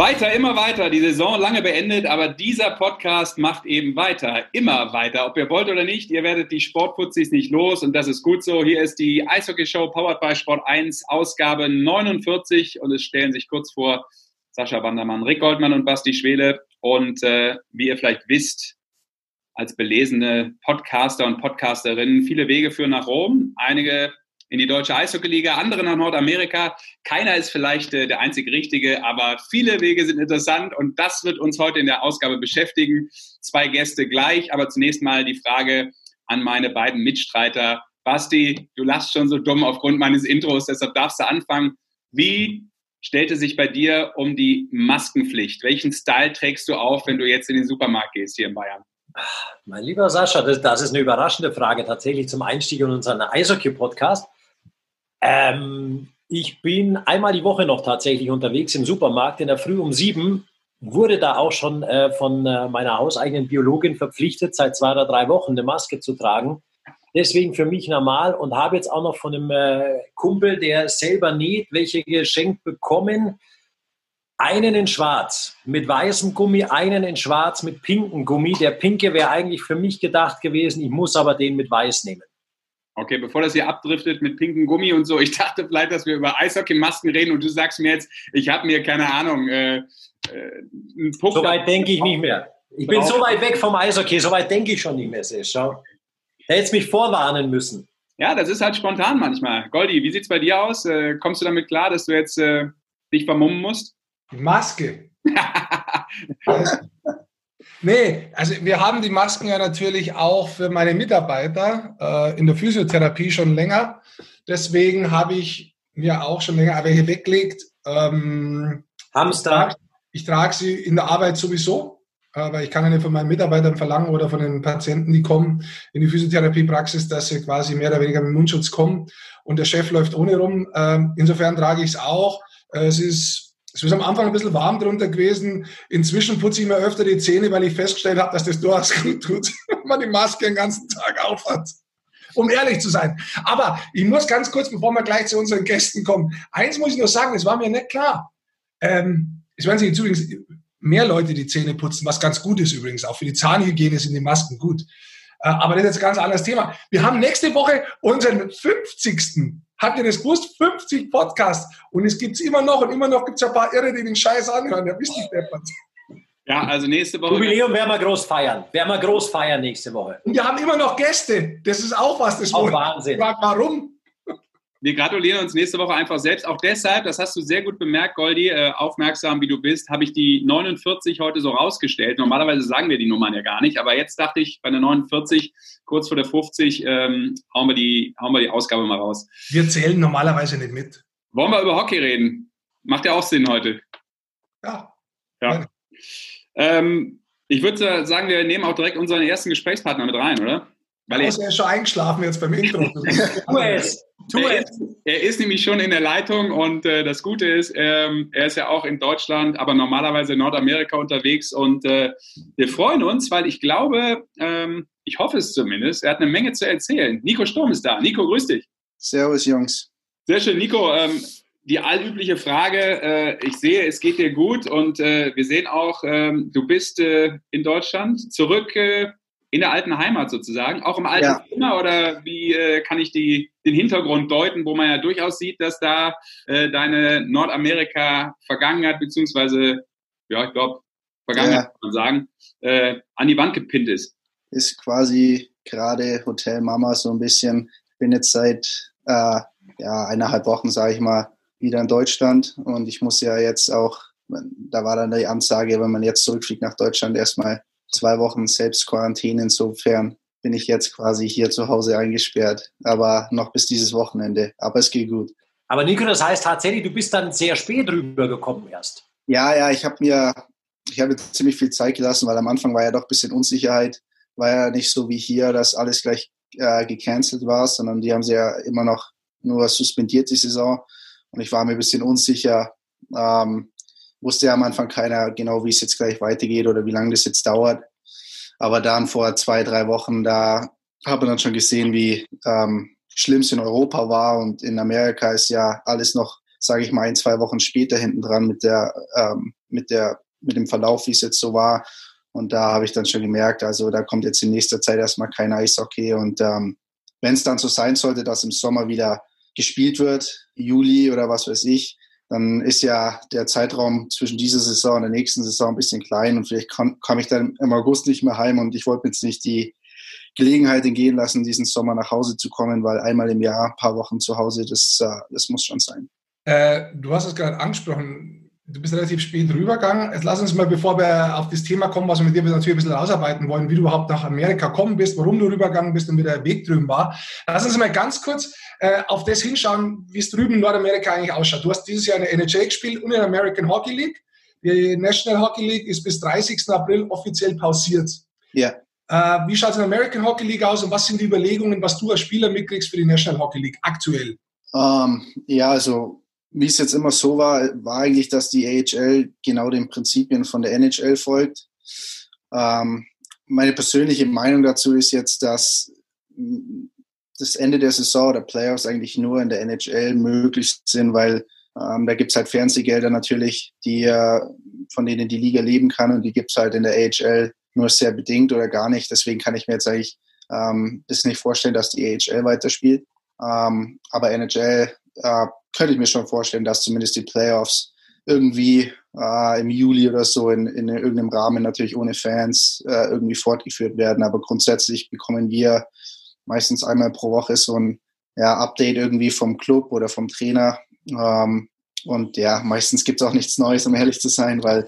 Weiter, immer weiter. Die Saison lange beendet, aber dieser Podcast macht eben weiter, immer weiter. Ob ihr wollt oder nicht, ihr werdet die Sportputzis nicht los und das ist gut so. Hier ist die Eishockey-Show Powered by Sport 1, Ausgabe 49 und es stellen sich kurz vor Sascha Wandermann, Rick Goldmann und Basti Schwele. Und äh, wie ihr vielleicht wisst, als belesene Podcaster und Podcasterinnen, viele Wege führen nach Rom. Einige in die deutsche Eishockeyliga, andere nach Nordamerika. Keiner ist vielleicht äh, der einzig Richtige, aber viele Wege sind interessant und das wird uns heute in der Ausgabe beschäftigen. Zwei Gäste gleich, aber zunächst mal die Frage an meine beiden Mitstreiter. Basti, du lachst schon so dumm aufgrund meines Intros, deshalb darfst du anfangen. Wie stellte sich bei dir um die Maskenpflicht? Welchen Style trägst du auf, wenn du jetzt in den Supermarkt gehst hier in Bayern? Mein lieber Sascha, das, das ist eine überraschende Frage tatsächlich zum Einstieg in unseren Eishockey-Podcast. Ähm, ich bin einmal die Woche noch tatsächlich unterwegs im Supermarkt in der Früh um sieben. Wurde da auch schon äh, von äh, meiner hauseigenen Biologin verpflichtet, seit zwei oder drei Wochen eine Maske zu tragen. Deswegen für mich normal und habe jetzt auch noch von einem äh, Kumpel, der selber näht, welche geschenkt bekommen. Einen in schwarz mit weißem Gummi, einen in schwarz mit pinkem Gummi. Der pinke wäre eigentlich für mich gedacht gewesen. Ich muss aber den mit weiß nehmen. Okay, bevor das hier abdriftet mit pinkem Gummi und so, ich dachte vielleicht, dass wir über Eishockey-Masken reden und du sagst mir jetzt, ich habe mir keine Ahnung, äh, äh, einen Puck. So weit denke ich nicht mehr. Ich bin so weit weg vom Eishockey, so weit denke ich schon nicht mehr, Sesh. Schau. Da hätte mich vorwarnen müssen. Ja, das ist halt spontan manchmal. Goldi, wie sieht es bei dir aus? Äh, kommst du damit klar, dass du jetzt äh, dich vermummen musst? Maske. Nee, also wir haben die Masken ja natürlich auch für meine Mitarbeiter äh, in der Physiotherapie schon länger. Deswegen habe ich mir auch schon länger welche weggelegt. Ähm, Hamster. Ich trage sie in der Arbeit sowieso, aber ich kann ja nicht von meinen Mitarbeitern verlangen oder von den Patienten, die kommen in die Physiotherapiepraxis, dass sie quasi mehr oder weniger mit Mundschutz kommen und der Chef läuft ohne rum. Ähm, insofern trage ich es auch. Äh, es ist es ist am Anfang ein bisschen warm drunter gewesen. Inzwischen putze ich mir öfter die Zähne, weil ich festgestellt habe, dass das durchaus gut tut, wenn man die Maske den ganzen Tag aufhat. Um ehrlich zu sein. Aber ich muss ganz kurz, bevor wir gleich zu unseren Gästen kommen, eins muss ich nur sagen, es war mir nicht klar. Ähm, es werden sich jetzt übrigens mehr Leute die Zähne putzen, was ganz gut ist übrigens. Auch für die Zahnhygiene sind die Masken gut. Äh, aber das ist jetzt ein ganz anderes Thema. Wir haben nächste Woche unseren 50. Habt ihr das gewusst? 50 Podcasts. Und es gibt es immer noch und immer noch gibt es ein paar Irre, die den Scheiß anhören. Ja, wisst ihr, Deppert. Ja, also nächste Woche. Jubiläum werden wir groß feiern. Werden wir groß feiern nächste Woche. Und wir haben immer noch Gäste. Das ist auch was. Das auch Wahnsinn. Warum? Wir gratulieren uns nächste Woche einfach selbst. Auch deshalb, das hast du sehr gut bemerkt, Goldi, äh, aufmerksam wie du bist, habe ich die 49 heute so rausgestellt. Normalerweise sagen wir die Nummern ja gar nicht, aber jetzt dachte ich, bei der 49, kurz vor der 50, ähm, hauen, wir die, hauen wir die Ausgabe mal raus. Wir zählen normalerweise nicht mit. Wollen wir über Hockey reden? Macht ja auch Sinn heute. Ja. Ja. Ähm, ich würde sagen, wir nehmen auch direkt unseren ersten Gesprächspartner mit rein, oder? Weil er ist schon eingeschlafen jetzt beim Intro. tu es. Tu er, ist, er ist nämlich schon in der Leitung und äh, das Gute ist, ähm, er ist ja auch in Deutschland, aber normalerweise in Nordamerika unterwegs und äh, wir freuen uns, weil ich glaube, ähm, ich hoffe es zumindest, er hat eine Menge zu erzählen. Nico Sturm ist da. Nico, grüß dich. Servus, Jungs. Sehr schön, Nico. Ähm, die allübliche Frage, äh, ich sehe, es geht dir gut und äh, wir sehen auch, ähm, du bist äh, in Deutschland zurück äh, in der alten Heimat sozusagen, auch im alten ja. Zimmer oder wie äh, kann ich die, den Hintergrund deuten, wo man ja durchaus sieht, dass da äh, deine Nordamerika-Vergangenheit, beziehungsweise, ja, ich glaube, Vergangenheit ja. kann man sagen, äh, an die Wand gepinnt ist. Ist quasi gerade Hotel Mama so ein bisschen. Bin jetzt seit äh, ja, eineinhalb Wochen, sage ich mal, wieder in Deutschland und ich muss ja jetzt auch, da war dann die Ansage, wenn man jetzt zurückfliegt nach Deutschland, erstmal zwei Wochen Selbstquarantäne. Insofern bin ich jetzt quasi hier zu Hause eingesperrt, aber noch bis dieses Wochenende. Aber es geht gut. Aber Nico, das heißt tatsächlich, du bist dann sehr spät rübergekommen erst. Ja, ja, ich habe mir, ich habe ziemlich viel Zeit gelassen, weil am Anfang war ja doch ein bisschen Unsicherheit. War ja nicht so wie hier, dass alles gleich äh, gecancelt war, sondern die haben sie ja immer noch nur suspendiert die Saison. Und ich war mir ein bisschen unsicher, ähm, wusste ja am Anfang keiner genau, wie es jetzt gleich weitergeht oder wie lange das jetzt dauert. Aber dann vor zwei, drei Wochen, da habe ich dann schon gesehen, wie ähm, schlimm es in Europa war und in Amerika ist ja alles noch, sage ich mal, ein, zwei Wochen später hinten dran mit der, ähm, mit der, mit dem Verlauf, wie es jetzt so war. Und da habe ich dann schon gemerkt, also da kommt jetzt in nächster Zeit erstmal kein Eishockey. Und ähm, wenn es dann so sein sollte, dass im Sommer wieder gespielt wird, Juli oder was weiß ich, dann ist ja der Zeitraum zwischen dieser Saison und der nächsten Saison ein bisschen klein und vielleicht komme ich dann im August nicht mehr heim und ich wollte jetzt nicht die Gelegenheit entgehen lassen, diesen Sommer nach Hause zu kommen, weil einmal im Jahr ein paar Wochen zu Hause, das, äh, das muss schon sein. Äh, du hast es gerade angesprochen, du bist relativ spät rübergegangen. Jetzt lass uns mal, bevor wir auf das Thema kommen, was wir mit dir natürlich ein bisschen rausarbeiten wollen, wie du überhaupt nach Amerika kommen bist, warum du rübergegangen bist und wie der Weg drüben war. Lass uns mal ganz kurz äh, auf das hinschauen, wie es drüben in Nordamerika eigentlich ausschaut. Du hast dieses Jahr in der NHL gespielt und in der American Hockey League. Die National Hockey League ist bis 30. April offiziell pausiert. Ja. Äh, wie schaut es in der American Hockey League aus und was sind die Überlegungen, was du als Spieler mitkriegst für die National Hockey League aktuell? Um, ähm, ja, also wie es jetzt immer so war, war eigentlich, dass die AHL genau den Prinzipien von der NHL folgt. Ähm, meine persönliche Meinung dazu ist jetzt, dass das Ende der Saison oder Playoffs eigentlich nur in der NHL möglich sind, weil ähm, da gibt es halt Fernsehgelder natürlich, die äh, von denen die Liga leben kann und die gibt es halt in der AHL nur sehr bedingt oder gar nicht. Deswegen kann ich mir jetzt eigentlich ähm, das nicht vorstellen, dass die AHL weiterspielt. Ähm, aber NHL äh, könnte ich mir schon vorstellen, dass zumindest die Playoffs irgendwie äh, im Juli oder so in, in irgendeinem Rahmen natürlich ohne Fans äh, irgendwie fortgeführt werden. Aber grundsätzlich bekommen wir meistens einmal pro Woche so ein ja, Update irgendwie vom Club oder vom Trainer. Ähm, und ja, meistens gibt es auch nichts Neues, um ehrlich zu sein, weil,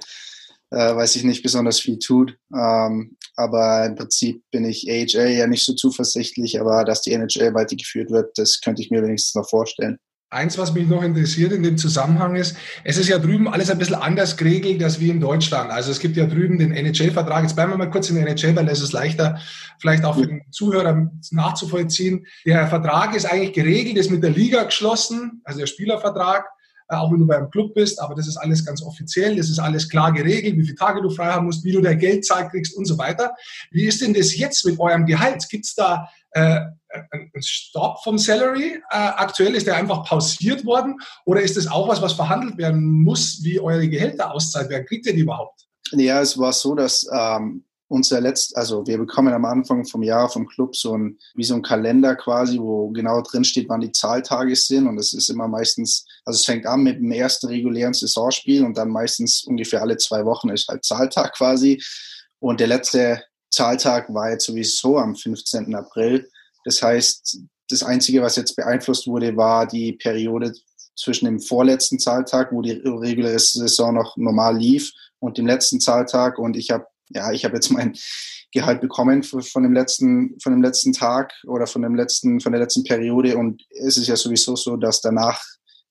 äh, weil sich nicht besonders viel tut. Ähm, aber im Prinzip bin ich AHL ja nicht so zuversichtlich, aber dass die NHL weitergeführt wird, das könnte ich mir wenigstens noch vorstellen. Eins, was mich noch interessiert in dem Zusammenhang ist, es ist ja drüben alles ein bisschen anders geregelt als wie in Deutschland. Also es gibt ja drüben den NHL-Vertrag. Jetzt bleiben wir mal kurz in der NHL, weil das ist leichter vielleicht auch für den Zuhörer nachzuvollziehen. Der Vertrag ist eigentlich geregelt, ist mit der Liga geschlossen, also der Spielervertrag, äh, auch wenn du beim Club bist, aber das ist alles ganz offiziell, das ist alles klar geregelt, wie viele Tage du frei haben musst, wie du dein Geld zahlt kriegst und so weiter. Wie ist denn das jetzt mit eurem Gehalt? Gibt es da äh, ein Stopp vom Salary? Äh, aktuell ist der einfach pausiert worden oder ist das auch was, was verhandelt werden muss, wie eure Gehälter auszahlt werden? Kriegt ihr die überhaupt? Ja, es war so, dass ähm, unser letzt, also wir bekommen am Anfang vom Jahr vom Club so ein, wie so ein Kalender quasi, wo genau drin steht, wann die Zahltage sind. Und es ist immer meistens, also es fängt an mit dem ersten regulären Saisonspiel und dann meistens ungefähr alle zwei Wochen ist halt Zahltag quasi. Und der letzte Zahltag war jetzt sowieso am 15. April. Das heißt, das Einzige, was jetzt beeinflusst wurde, war die Periode zwischen dem vorletzten Zahltag, wo die reguläre Saison noch normal lief, und dem letzten Zahltag. Und ich habe ja, ich habe jetzt mein Gehalt bekommen von dem letzten, von dem letzten Tag oder von dem letzten, von der letzten Periode. Und es ist ja sowieso so, dass danach,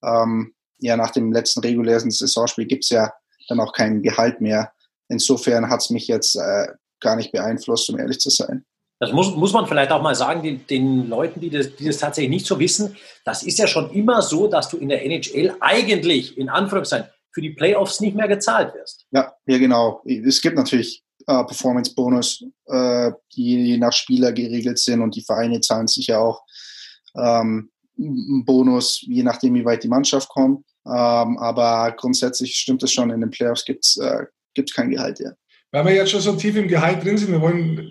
ähm, ja, nach dem letzten regulären Saisonspiel gibt's ja dann auch kein Gehalt mehr. Insofern hat's mich jetzt äh, gar nicht beeinflusst, um ehrlich zu sein. Das muss, muss man vielleicht auch mal sagen, den, den Leuten, die das, die das tatsächlich nicht so wissen. Das ist ja schon immer so, dass du in der NHL eigentlich, in Anführungszeichen, für die Playoffs nicht mehr gezahlt wirst. Ja, ja, genau. Es gibt natürlich äh, Performance-Bonus, äh, die nach Spieler geregelt sind und die Vereine zahlen sicher auch ähm, einen Bonus, je nachdem, wie weit die Mannschaft kommt. Ähm, aber grundsätzlich stimmt es schon, in den Playoffs gibt es äh, kein Gehalt. Ja. Weil wir jetzt schon so tief im Gehalt drin sind, wir wollen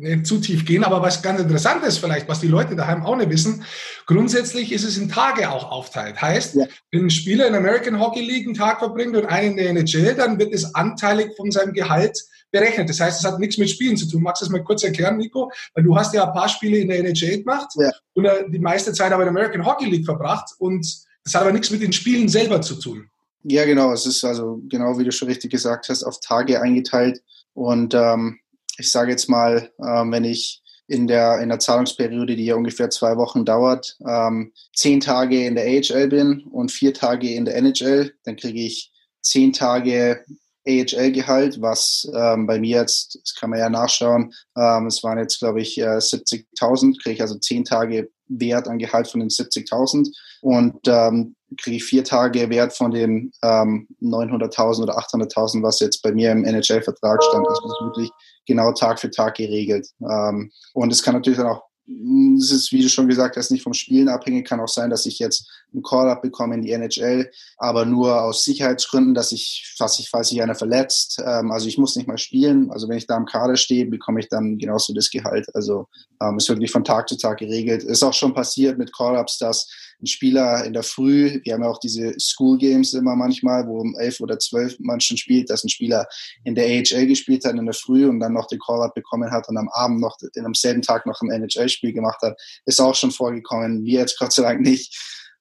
nicht zu tief gehen, aber was ganz interessant ist vielleicht, was die Leute daheim auch nicht wissen, grundsätzlich ist es in Tage auch aufteilt. Heißt, ja. wenn ein Spieler in der American Hockey League einen Tag verbringt und einen in der NHL, dann wird es anteilig von seinem Gehalt berechnet. Das heißt, es hat nichts mit Spielen zu tun. Magst du das mal kurz erklären, Nico? Weil du hast ja ein paar Spiele in der NHL gemacht ja. und die meiste Zeit aber in der American Hockey League verbracht und das hat aber nichts mit den Spielen selber zu tun. Ja, genau. Es ist also genau wie du schon richtig gesagt hast, auf Tage eingeteilt. Und ähm, ich sage jetzt mal, ähm, wenn ich in der, in der Zahlungsperiode, die ja ungefähr zwei Wochen dauert, ähm, zehn Tage in der AHL bin und vier Tage in der NHL, dann kriege ich zehn Tage AHL-Gehalt, was ähm, bei mir jetzt, das kann man ja nachschauen, ähm, es waren jetzt, glaube ich, äh, 70.000, kriege ich also zehn Tage Wert an Gehalt von den 70.000 und ähm, kriege ich vier Tage Wert von den ähm, 900.000 oder 800.000, was jetzt bei mir im NHL-Vertrag stand. Das ist wirklich genau Tag für Tag geregelt. Ähm, und es kann natürlich dann auch es ist, wie du schon gesagt hast, nicht vom Spielen abhängig. Kann auch sein, dass ich jetzt einen Call-up bekomme in die NHL, aber nur aus Sicherheitsgründen, dass ich, falls sich, falls sich einer verletzt, ähm, also ich muss nicht mal spielen. Also wenn ich da im Kader stehe, bekomme ich dann genauso das Gehalt. Also ähm, ist wirklich von Tag zu Tag geregelt. Ist auch schon passiert mit Call-ups, dass ein Spieler in der Früh, wir haben ja auch diese School Games immer manchmal, wo um elf oder zwölf man schon spielt, dass ein Spieler in der AHL gespielt hat in der Früh und dann noch den Call-up bekommen hat und am Abend noch, in am selben Tag noch ein NHL-Spiel gemacht hat, ist auch schon vorgekommen. Wir jetzt Gott sei Dank nicht.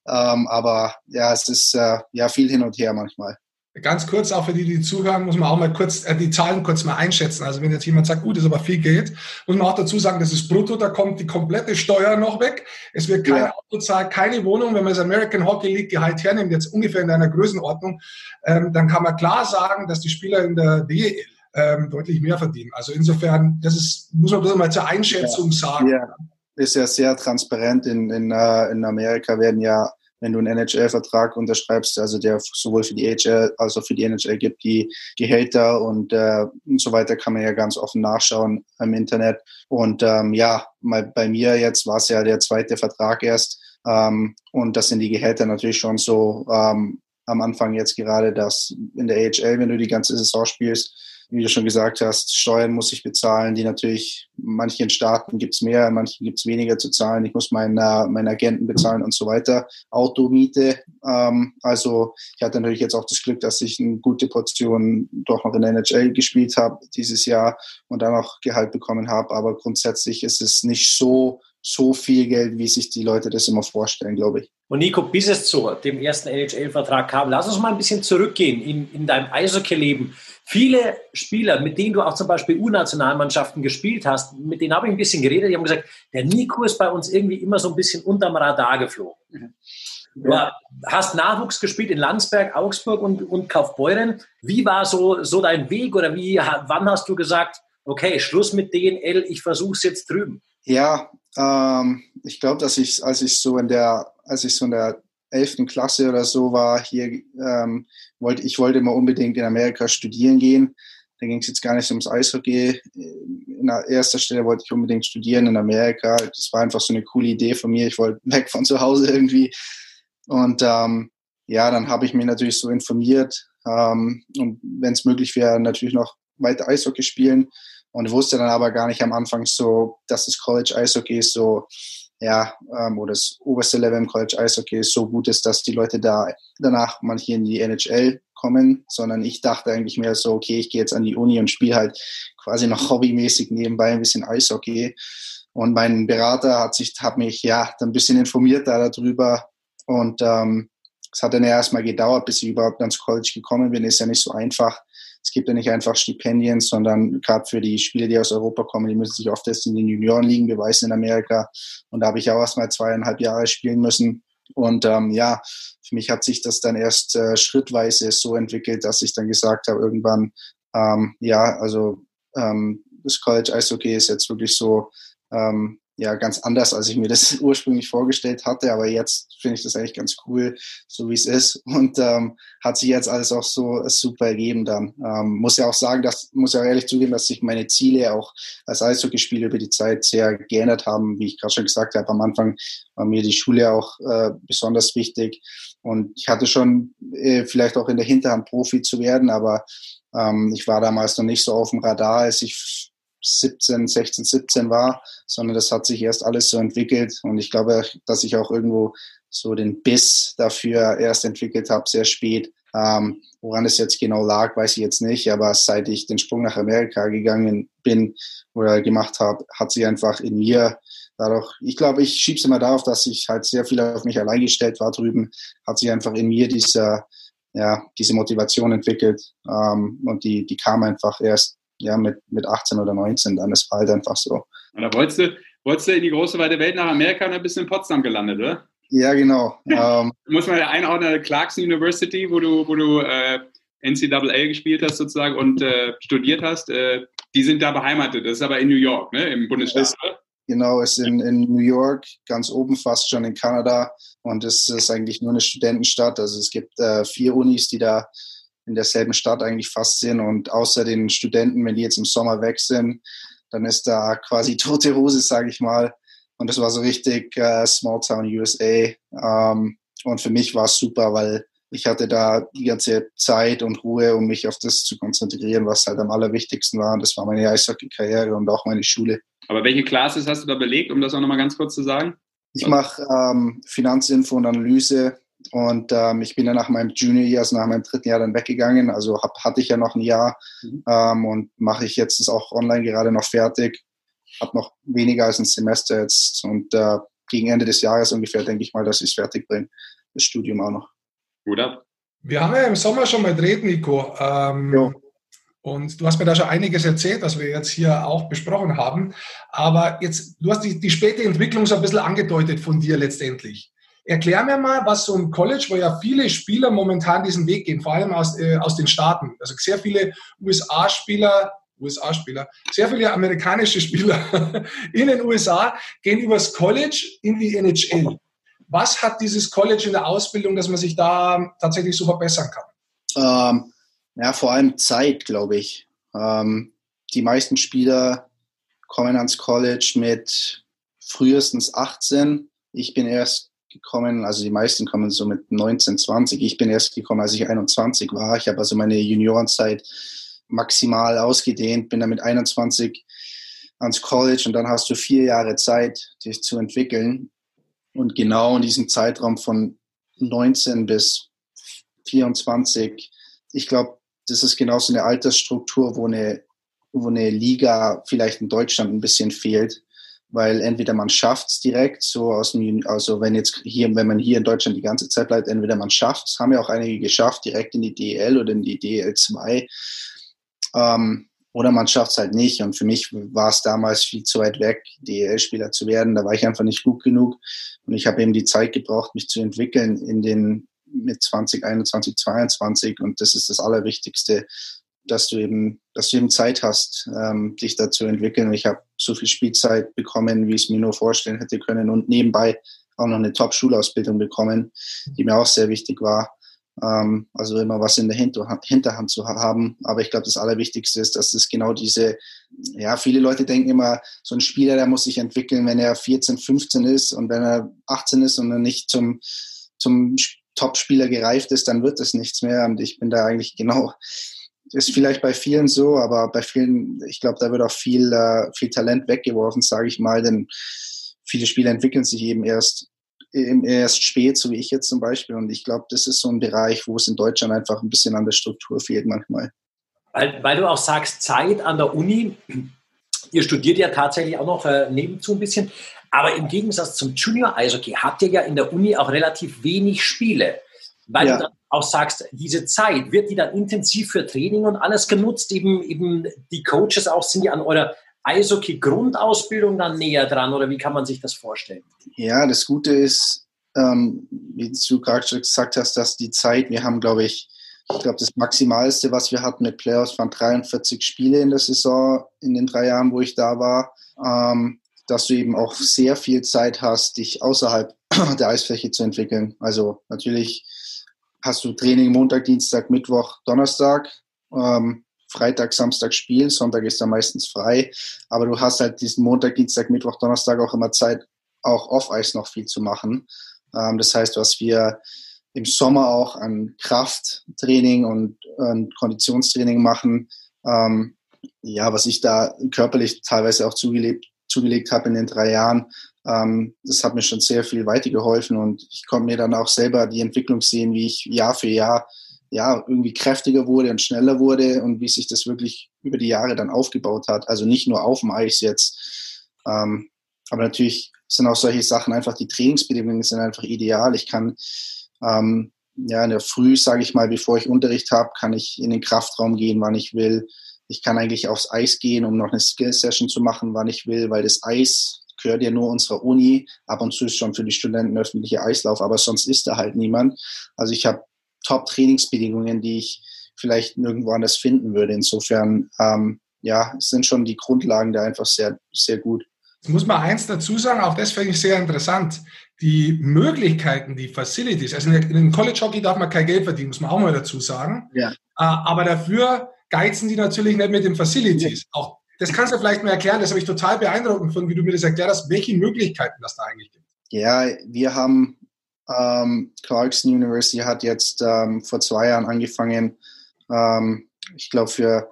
Ähm, aber ja, es ist äh, ja viel hin und her manchmal. Ganz kurz, auch für die, die zuhören, muss man auch mal kurz äh, die Zahlen kurz mal einschätzen. Also wenn jetzt jemand sagt, gut, das ist aber viel Geld, muss man auch dazu sagen, das ist brutto, da kommt die komplette Steuer noch weg. Es wird kein ja. Auto zahlen, keine Wohnung. Wenn man das American Hockey League Gehalt hernimmt, jetzt ungefähr in einer Größenordnung, ähm, dann kann man klar sagen, dass die Spieler in der DEL ähm, deutlich mehr verdienen. Also insofern, das ist, muss man das mal zur Einschätzung ja. sagen. Ja. Ist ja sehr transparent. In, in, uh, in Amerika werden ja wenn du einen NHL-Vertrag unterschreibst, also der sowohl für die HL als auch für die NHL gibt, die Gehälter und, äh, und so weiter, kann man ja ganz offen nachschauen im Internet. Und ähm, ja, mal bei mir jetzt war es ja der zweite Vertrag erst. Ähm, und das sind die Gehälter natürlich schon so ähm, am Anfang jetzt gerade, dass in der AHL, wenn du die ganze Saison spielst, wie du schon gesagt hast, Steuern muss ich bezahlen, die natürlich, manchen Staaten gibt's mehr, manchen gibt's weniger zu zahlen. Ich muss meinen, äh, meinen Agenten bezahlen und so weiter. Automiete. Ähm, also ich hatte natürlich jetzt auch das Glück, dass ich eine gute Portion doch noch in der NHL gespielt habe dieses Jahr und dann auch Gehalt bekommen habe. Aber grundsätzlich ist es nicht so so viel Geld, wie sich die Leute das immer vorstellen, glaube ich. Und Nico, bis es zu dem ersten NHL-Vertrag kam, lass uns mal ein bisschen zurückgehen in, in deinem Eishockey-Leben. Viele Spieler, mit denen du auch zum Beispiel U-Nationalmannschaften gespielt hast, mit denen habe ich ein bisschen geredet, die haben gesagt, der Nico ist bei uns irgendwie immer so ein bisschen unterm Radar geflogen. Mhm. Du hast Nachwuchs gespielt in Landsberg, Augsburg und, und Kaufbeuren. Wie war so, so dein Weg oder wie, wann hast du gesagt, okay, Schluss mit DNL, ich versuche es jetzt drüben? Ja, ähm, ich glaube, dass ich, als ich so in der, als ich so in der 11. Klasse oder so war, hier ähm, wollte ich wollte immer unbedingt in Amerika studieren gehen. Da ging es jetzt gar nicht ums Eishockey. In erster Stelle wollte ich unbedingt studieren in Amerika. Das war einfach so eine coole Idee von mir. Ich wollte weg von zu Hause irgendwie. Und ähm, ja, dann habe ich mich natürlich so informiert ähm, und wenn es möglich wäre, natürlich noch weiter Eishockey spielen und wusste dann aber gar nicht am Anfang so, dass das College Eishockey so, ja, ähm, oder das oberste Level im College Eishockey so gut ist, dass die Leute da danach mal hier in die NHL kommen, sondern ich dachte eigentlich mehr so, okay, ich gehe jetzt an die Uni und spiele halt quasi noch hobbymäßig nebenbei ein bisschen Eishockey. Und mein Berater hat sich, hat mich ja dann ein bisschen informiert da darüber und ähm, es hat dann erstmal gedauert, bis ich überhaupt ans College gekommen bin. Ist ja nicht so einfach es gibt ja nicht einfach Stipendien, sondern gerade für die Spieler, die aus Europa kommen, die müssen sich oft erst in den Juniorenligen beweisen in Amerika. Und da habe ich auch erst mal zweieinhalb Jahre spielen müssen. Und ähm, ja, für mich hat sich das dann erst äh, schrittweise so entwickelt, dass ich dann gesagt habe, irgendwann, ähm, ja, also ähm, das College Eishockey ist jetzt wirklich so ähm, ja ganz anders, als ich mir das ursprünglich vorgestellt hatte. Aber jetzt finde ich das eigentlich ganz cool, so wie es ist. Und ähm, hat sich jetzt alles auch so super ergeben dann. Ähm, muss ja auch sagen, dass muss ja ehrlich zugeben, dass sich meine Ziele auch als Eishockeyspieler über die Zeit sehr geändert haben. Wie ich gerade schon gesagt habe, am Anfang war mir die Schule auch äh, besonders wichtig. Und ich hatte schon äh, vielleicht auch in der Hinterhand Profi zu werden, aber ähm, ich war damals noch nicht so auf dem Radar, als ich 17, 16, 17 war, sondern das hat sich erst alles so entwickelt. Und ich glaube, dass ich auch irgendwo so den Biss dafür erst entwickelt habe, sehr spät. Ähm, woran es jetzt genau lag, weiß ich jetzt nicht. Aber seit ich den Sprung nach Amerika gegangen bin oder gemacht habe, hat sich einfach in mir dadurch, ich glaube, ich schiebe es immer darauf, dass ich halt sehr viel auf mich allein gestellt war drüben, hat sich einfach in mir dieser, ja, diese Motivation entwickelt. Ähm, und die, die kam einfach erst ja, mit, mit 18 oder 19 dann. Das war halt einfach so. Und da wolltest du, wolltest du in die große weite Welt nach Amerika und dann bist du in Potsdam gelandet, oder? Ja, genau. ähm, Muss man ja einordnen, Clarkson University, wo du, wo du äh, NCAA gespielt hast sozusagen und äh, studiert hast, äh, die sind da beheimatet. Das ist aber in New York, ne? im Bundesstaat. Ist, genau, ist in, in New York, ganz oben fast schon in Kanada und es ist eigentlich nur eine Studentenstadt. Also es gibt äh, vier Unis, die da in derselben Stadt eigentlich fast sind. Und außer den Studenten, wenn die jetzt im Sommer weg sind, dann ist da quasi tote Hose, sage ich mal. Und das war so richtig äh, Small Town USA. Ähm, und für mich war es super, weil ich hatte da die ganze Zeit und Ruhe, um mich auf das zu konzentrieren, was halt am allerwichtigsten war. Und das war meine Eishockey-Karriere und auch meine Schule. Aber welche Classes hast du da belegt, um das auch nochmal ganz kurz zu sagen? Ich mache ähm, Finanzinfo und Analyse und ähm, ich bin dann nach meinem Junior Year, also nach meinem dritten Jahr dann weggegangen. Also hab, hatte ich ja noch ein Jahr mhm. ähm, und mache ich jetzt das auch online gerade noch fertig. Habe noch weniger als ein Semester jetzt und äh, gegen Ende des Jahres ungefähr denke ich mal, dass ich es fertig bringe, das Studium auch noch. Gut ab. Wir haben ja im Sommer schon mal gedreht, Nico. Ähm, und du hast mir da schon einiges erzählt, was wir jetzt hier auch besprochen haben. Aber jetzt, du hast die, die späte Entwicklung so ein bisschen angedeutet von dir letztendlich. Erklär mir mal, was so ein College, wo ja viele Spieler momentan diesen Weg gehen, vor allem aus, äh, aus den Staaten. Also sehr viele USA-Spieler, USA-Spieler, sehr viele amerikanische Spieler in den USA gehen übers College in die NHL. Was hat dieses College in der Ausbildung, dass man sich da tatsächlich so verbessern kann? Ähm, ja, vor allem Zeit, glaube ich. Ähm, die meisten Spieler kommen ans College mit frühestens 18. Ich bin erst gekommen, also die meisten kommen so mit 19, 20. Ich bin erst gekommen, als ich 21 war. Ich habe also meine Juniorenzeit maximal ausgedehnt, bin dann mit 21 ans College und dann hast du vier Jahre Zeit, dich zu entwickeln. Und genau in diesem Zeitraum von 19 bis 24, ich glaube, das ist genau so eine Altersstruktur, wo eine, wo eine Liga vielleicht in Deutschland ein bisschen fehlt, weil entweder man schafft es direkt, so aus dem, also wenn jetzt hier, wenn man hier in Deutschland die ganze Zeit bleibt, entweder man schafft es, haben ja auch einige geschafft, direkt in die DL oder in die DL 2, ähm, oder man schafft es halt nicht. Und für mich war es damals viel zu weit weg, DEL-Spieler zu werden. Da war ich einfach nicht gut genug. Und ich habe eben die Zeit gebraucht, mich zu entwickeln in den mit 2021, 22. Und das ist das Allerwichtigste, dass du eben, dass du eben Zeit hast, ähm, dich da zu entwickeln. Ich habe so viel Spielzeit bekommen, wie ich es mir nur vorstellen hätte können. Und nebenbei auch noch eine Top-Schulausbildung bekommen, die mir auch sehr wichtig war. Ähm, also immer was in der Hinterhand, Hinterhand zu haben. Aber ich glaube, das Allerwichtigste ist, dass es genau diese, ja, viele Leute denken immer, so ein Spieler, der muss sich entwickeln, wenn er 14, 15 ist und wenn er 18 ist und dann nicht zum, zum Top-Spieler gereift ist, dann wird es nichts mehr. Und ich bin da eigentlich genau, ist vielleicht bei vielen so, aber bei vielen, ich glaube, da wird auch viel, äh, viel Talent weggeworfen, sage ich mal, denn viele Spieler entwickeln sich eben erst erst spät, so wie ich jetzt zum Beispiel. Und ich glaube, das ist so ein Bereich, wo es in Deutschland einfach ein bisschen an der Struktur fehlt manchmal. Weil, weil du auch sagst, Zeit an der Uni. Ihr studiert ja tatsächlich auch noch äh, nebenzu ein bisschen. Aber im Gegensatz zum Junior Eishockey habt ihr ja in der Uni auch relativ wenig Spiele. Weil ja. du dann auch sagst, diese Zeit, wird die dann intensiv für Training und alles genutzt? Eben, eben die Coaches auch, sind die an eurer Eishockey-Grundausbildung dann näher dran oder wie kann man sich das vorstellen? Ja, das Gute ist, ähm, wie du gerade gesagt hast, dass die Zeit, wir haben, glaube ich, ich glaube, das Maximalste, was wir hatten mit Playoffs, waren 43 Spiele in der Saison, in den drei Jahren, wo ich da war. Ähm, dass du eben auch sehr viel Zeit hast, dich außerhalb der Eisfläche zu entwickeln. Also natürlich hast du Training Montag, Dienstag, Mittwoch, Donnerstag. Ähm, Freitag, Samstag Spiel, Sonntag ist da meistens frei. Aber du hast halt diesen Montag, Dienstag, Mittwoch, Donnerstag auch immer Zeit, auch off-Eis noch viel zu machen. Ähm, das heißt, was wir im Sommer auch an Krafttraining und, und Konditionstraining machen, ähm, ja, was ich da körperlich teilweise auch zugelebt, zugelegt habe in den drei Jahren, ähm, das hat mir schon sehr viel weitergeholfen und ich konnte mir dann auch selber die Entwicklung sehen, wie ich Jahr für Jahr ja, irgendwie kräftiger wurde und schneller wurde und wie sich das wirklich über die Jahre dann aufgebaut hat. Also nicht nur auf dem Eis jetzt. Ähm, aber natürlich sind auch solche Sachen einfach, die Trainingsbedingungen sind einfach ideal. Ich kann ähm, ja in der Früh, sage ich mal, bevor ich Unterricht habe, kann ich in den Kraftraum gehen, wann ich will. Ich kann eigentlich aufs Eis gehen, um noch eine Skill-Session zu machen, wann ich will, weil das Eis gehört ja nur unserer Uni. Ab und zu ist schon für die Studenten öffentliche Eislauf, aber sonst ist da halt niemand. Also ich habe Top-Trainingsbedingungen, die ich vielleicht nirgendwo anders finden würde. Insofern, ähm, ja, sind schon die Grundlagen da einfach sehr, sehr gut. Jetzt muss man eins dazu sagen, auch das finde ich sehr interessant. Die Möglichkeiten, die Facilities, also in dem College Hockey darf man kein Geld verdienen, muss man auch mal dazu sagen. Ja. Äh, aber dafür geizen die natürlich nicht mit den Facilities. Ja. Auch das kannst du vielleicht mal erklären, das habe ich total beeindruckend von, wie du mir das erklärt hast, welche Möglichkeiten das da eigentlich gibt. Ja, wir haben, ähm, Clarkson University hat jetzt ähm, vor zwei Jahren angefangen, ähm, ich glaube für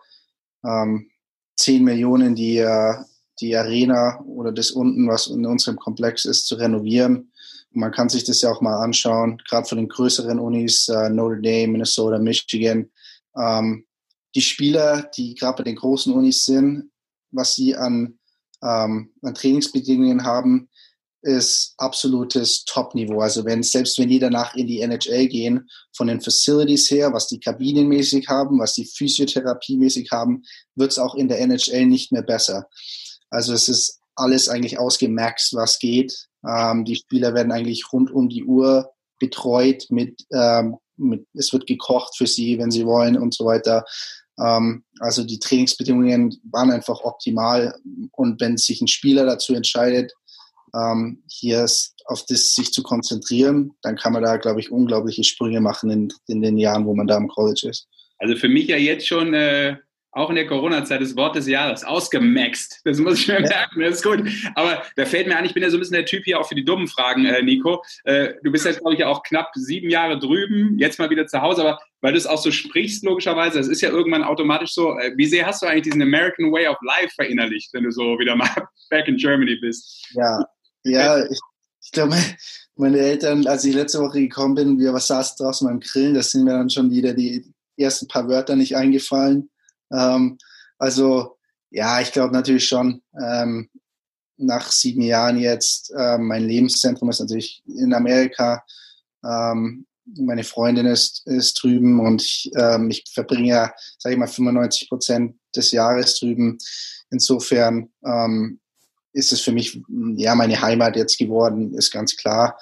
ähm, 10 Millionen die, äh, die Arena oder das unten, was in unserem Komplex ist, zu renovieren. Und man kann sich das ja auch mal anschauen, gerade von den größeren Unis, äh, Notre Dame, Minnesota, Michigan. Ähm, die Spieler, die gerade bei den großen Unis sind, was sie an, ähm, an Trainingsbedingungen haben, ist absolutes Top-Niveau. Also wenn, selbst wenn die danach in die NHL gehen, von den Facilities her, was die kabinenmäßig haben, was die Physiotherapiemäßig haben, wird es auch in der NHL nicht mehr besser. Also es ist alles eigentlich ausgemaxt, was geht. Ähm, die Spieler werden eigentlich rund um die Uhr betreut mit, ähm, mit, es wird gekocht für sie, wenn sie wollen und so weiter. Ähm, also die Trainingsbedingungen waren einfach optimal. Und wenn sich ein Spieler dazu entscheidet, ähm, hier auf das sich zu konzentrieren, dann kann man da, glaube ich, unglaubliche Sprünge machen in, in den Jahren, wo man da im College ist. Also für mich ja jetzt schon äh, auch in der Corona-Zeit das Wort des Jahres, ausgemaxt. Das muss ich mir merken, das ist gut. Aber da fällt mir an, ich bin ja so ein bisschen der Typ hier auch für die dummen Fragen, äh, Nico. Äh, du bist jetzt, glaube ich, auch knapp sieben Jahre drüben, jetzt mal wieder zu Hause, aber weil du es auch so sprichst, logischerweise, das ist ja irgendwann automatisch so, äh, wie sehr hast du eigentlich diesen American Way of Life verinnerlicht, wenn du so wieder mal back in Germany bist? Ja, ja, ich, ich glaube, meine Eltern, als ich letzte Woche gekommen bin, wir saßen draußen beim Grillen, da sind mir dann schon wieder die ersten paar Wörter nicht eingefallen. Ähm, also ja, ich glaube natürlich schon. Ähm, nach sieben Jahren jetzt, äh, mein Lebenszentrum ist natürlich in Amerika. Ähm, meine Freundin ist, ist drüben und ich, ähm, ich verbringe, sage ich mal, 95 Prozent des Jahres drüben. Insofern ähm, ist es für mich ja meine Heimat jetzt geworden, ist ganz klar.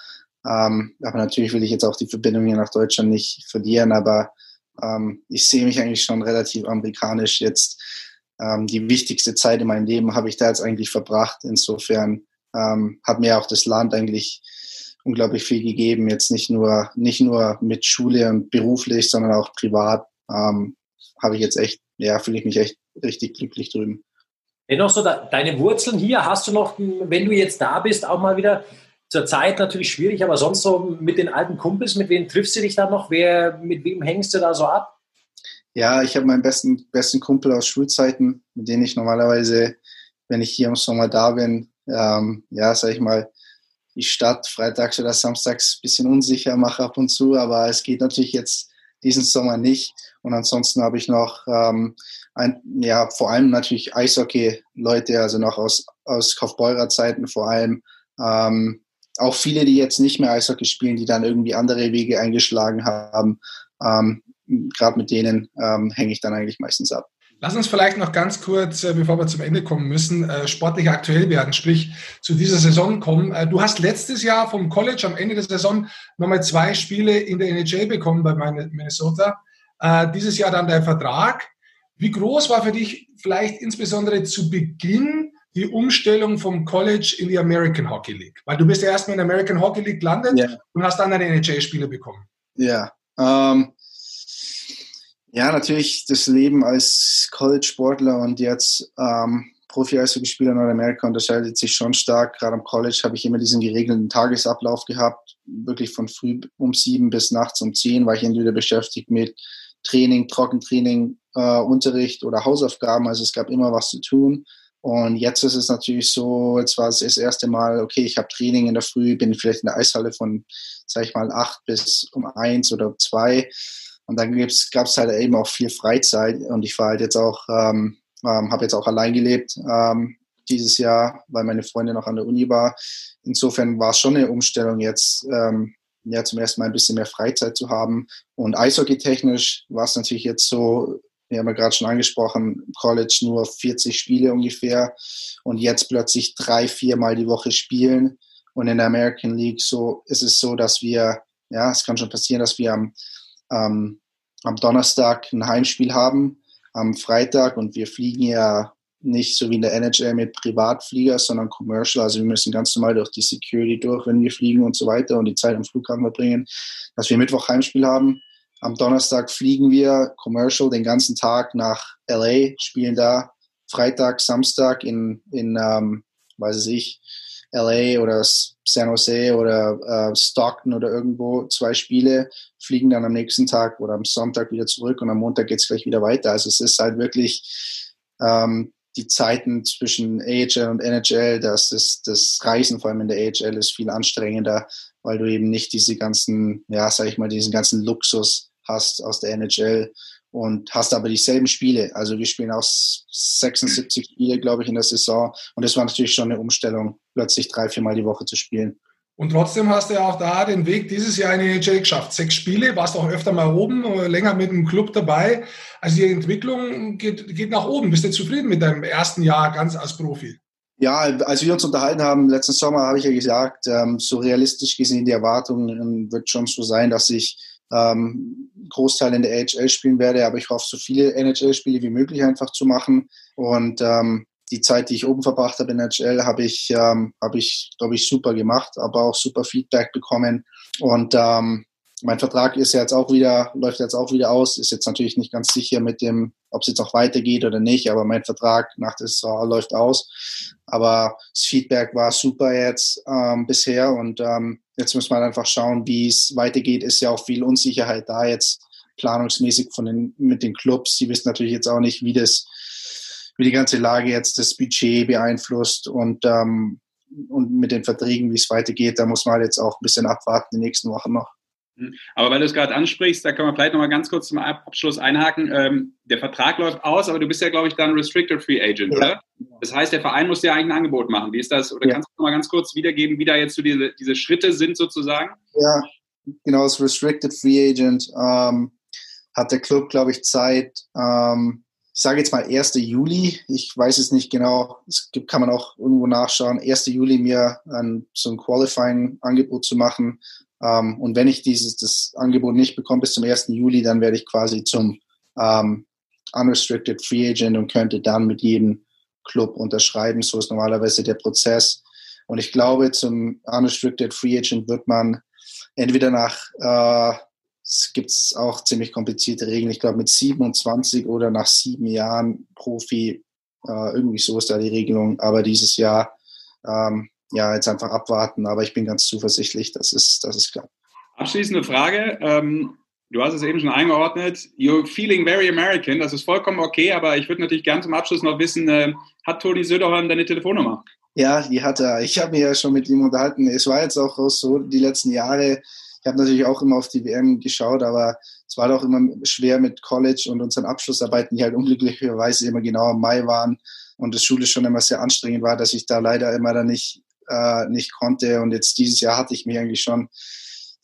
Ähm, aber natürlich will ich jetzt auch die Verbindung hier nach Deutschland nicht verlieren, aber ähm, ich sehe mich eigentlich schon relativ amerikanisch jetzt. Ähm, die wichtigste Zeit in meinem Leben habe ich da jetzt eigentlich verbracht. Insofern ähm, hat mir auch das Land eigentlich unglaublich viel gegeben. Jetzt nicht nur, nicht nur mit Schule und beruflich, sondern auch privat. Ähm, habe ich jetzt echt, ja, fühle ich mich echt richtig glücklich drüben. Dennoch so deine Wurzeln hier, hast du noch, wenn du jetzt da bist, auch mal wieder zur Zeit natürlich schwierig, aber sonst so mit den alten Kumpels, mit wem triffst du dich da noch? Wer, mit wem hängst du da so ab? Ja, ich habe meinen besten, besten Kumpel aus Schulzeiten, mit denen ich normalerweise, wenn ich hier im Sommer da bin, ähm, ja, sag ich mal, die Stadt freitags oder samstags ein bisschen unsicher mache ab und zu, aber es geht natürlich jetzt diesen Sommer nicht. Und ansonsten habe ich noch ähm, ein, ja, vor allem natürlich Eishockey-Leute, also noch aus, aus Kaufbeurer Zeiten vor allem, ähm, auch viele, die jetzt nicht mehr Eishockey spielen, die dann irgendwie andere Wege eingeschlagen haben. Ähm, Gerade mit denen ähm, hänge ich dann eigentlich meistens ab. Lass uns vielleicht noch ganz kurz, äh, bevor wir zum Ende kommen müssen, äh, sportlich aktuell werden, sprich zu dieser Saison kommen. Äh, du hast letztes Jahr vom College am Ende der Saison nochmal zwei Spiele in der NHL bekommen bei Minnesota. Dieses Jahr dann dein Vertrag. Wie groß war für dich vielleicht insbesondere zu Beginn die Umstellung vom College in die American Hockey League? Weil du bist ja erstmal in der American Hockey League gelandet ja. und hast dann deine NHL-Spiele bekommen. Ja, ähm, ja, natürlich das Leben als College-Sportler und jetzt ähm, Profi-Eishockeyspieler in Nordamerika unterscheidet sich schon stark. Gerade am College habe ich immer diesen geregelten Tagesablauf gehabt. Wirklich von früh um sieben bis nachts um zehn war ich entweder beschäftigt mit Training, Trockentraining, äh, Unterricht oder Hausaufgaben. Also es gab immer was zu tun. Und jetzt ist es natürlich so, jetzt war es das erste Mal, okay, ich habe Training in der Früh, bin vielleicht in der Eishalle von, sag ich mal, acht bis um eins oder zwei. Und dann gab es halt eben auch viel Freizeit. Und ich war halt jetzt auch, ähm, ähm, habe jetzt auch allein gelebt ähm, dieses Jahr, weil meine Freundin noch an der Uni war. Insofern war es schon eine Umstellung jetzt, ähm, ja, zum ersten Mal ein bisschen mehr Freizeit zu haben. Und eishockey-technisch war es natürlich jetzt so, wir haben ja gerade schon angesprochen, College nur 40 Spiele ungefähr und jetzt plötzlich drei, viermal die Woche spielen. Und in der American League so ist es so, dass wir, ja, es kann schon passieren, dass wir am, ähm, am Donnerstag ein Heimspiel haben, am Freitag und wir fliegen ja nicht so wie in der NHL mit Privatflieger, sondern Commercial. Also wir müssen ganz normal durch die Security durch, wenn wir fliegen und so weiter und die Zeit am Flughafen verbringen, dass wir Mittwoch Heimspiel haben am Donnerstag fliegen wir Commercial den ganzen Tag nach LA, spielen da Freitag, Samstag in, in ähm, weiß ich, LA oder San Jose oder äh, Stockton oder irgendwo zwei Spiele, fliegen dann am nächsten Tag oder am Sonntag wieder zurück und am Montag geht es gleich wieder weiter. Also es ist halt wirklich ähm, die Zeiten zwischen AHL und NHL, das ist das Reisen vor allem in der AHL ist viel anstrengender, weil du eben nicht diese ganzen, ja, sag ich mal, diesen ganzen Luxus hast aus der NHL und hast aber dieselben Spiele. Also wir spielen auch 76 Spiele, glaube ich, in der Saison. Und das war natürlich schon eine Umstellung, plötzlich drei, viermal die Woche zu spielen. Und trotzdem hast du ja auch da den Weg dieses Jahr in die NHL geschafft. Sechs Spiele, warst auch öfter mal oben, länger mit dem Club dabei. Also die Entwicklung geht, geht nach oben. Bist du zufrieden mit deinem ersten Jahr ganz als Profi? Ja, als wir uns unterhalten haben letzten Sommer, habe ich ja gesagt, ähm, so realistisch gesehen, die Erwartungen wird schon so sein, dass ich ähm, Großteil in der AHL spielen werde, aber ich hoffe, so viele NHL-Spiele wie möglich einfach zu machen. Und ähm, die Zeit, die ich oben verbracht habe in der NHL, habe ich, ähm, habe ich, glaube ich, super gemacht, aber auch super Feedback bekommen. Und ähm, mein Vertrag ist jetzt auch wieder, läuft jetzt auch wieder aus. Ist jetzt natürlich nicht ganz sicher mit dem, ob es jetzt noch weitergeht oder nicht, aber mein Vertrag nach der Saison läuft aus. Aber das Feedback war super jetzt ähm, bisher und ähm, jetzt muss man einfach schauen, wie es weitergeht. Ist ja auch viel Unsicherheit da jetzt planungsmäßig von den, mit den Clubs. Sie wissen natürlich jetzt auch nicht, wie das, wie die ganze Lage jetzt das Budget beeinflusst und, ähm, und mit den Verträgen, wie es weitergeht. Da muss man halt jetzt auch ein bisschen abwarten die nächsten Wochen noch. Hm. Aber weil du es gerade ansprichst, da können wir vielleicht noch mal ganz kurz zum Abschluss einhaken. Ähm, der Vertrag läuft aus, aber du bist ja, glaube ich, dann Restricted Free Agent, ja. oder? Das heißt, der Verein muss dir eigentlich ein Angebot machen. Wie ist das? Oder ja. kannst du noch mal ganz kurz wiedergeben, wie da jetzt so diese, diese Schritte sind sozusagen? Ja, genau, als Restricted Free Agent ähm, hat der Club, glaube ich, Zeit, ähm, ich sage jetzt mal 1. Juli, ich weiß es nicht genau, das kann man auch irgendwo nachschauen, 1. Juli mir ein, so ein Qualifying-Angebot zu machen, ähm, und wenn ich dieses das Angebot nicht bekomme bis zum 1. Juli, dann werde ich quasi zum ähm, Unrestricted Free Agent und könnte dann mit jedem Club unterschreiben. So ist normalerweise der Prozess. Und ich glaube, zum Unrestricted Free Agent wird man entweder nach, äh, es gibt auch ziemlich komplizierte Regeln, ich glaube mit 27 oder nach sieben Jahren Profi, äh, irgendwie so ist da die Regelung. Aber dieses Jahr ähm, ja, jetzt einfach abwarten, aber ich bin ganz zuversichtlich, das ist, das ist klar. Abschließende Frage. Ähm, du hast es eben schon eingeordnet. You're feeling very American. Das ist vollkommen okay, aber ich würde natürlich gerne zum Abschluss noch wissen, äh, hat Toni Söderholm deine Telefonnummer? Ja, die hat er. Ich habe mich ja schon mit ihm unterhalten. Es war jetzt auch so die letzten Jahre. Ich habe natürlich auch immer auf die WM geschaut, aber es war doch immer schwer mit College und unseren Abschlussarbeiten, die halt unglücklicherweise immer genau im Mai waren und das Schule schon immer sehr anstrengend war, dass ich da leider immer dann nicht äh, nicht konnte. Und jetzt dieses Jahr hatte ich mich eigentlich schon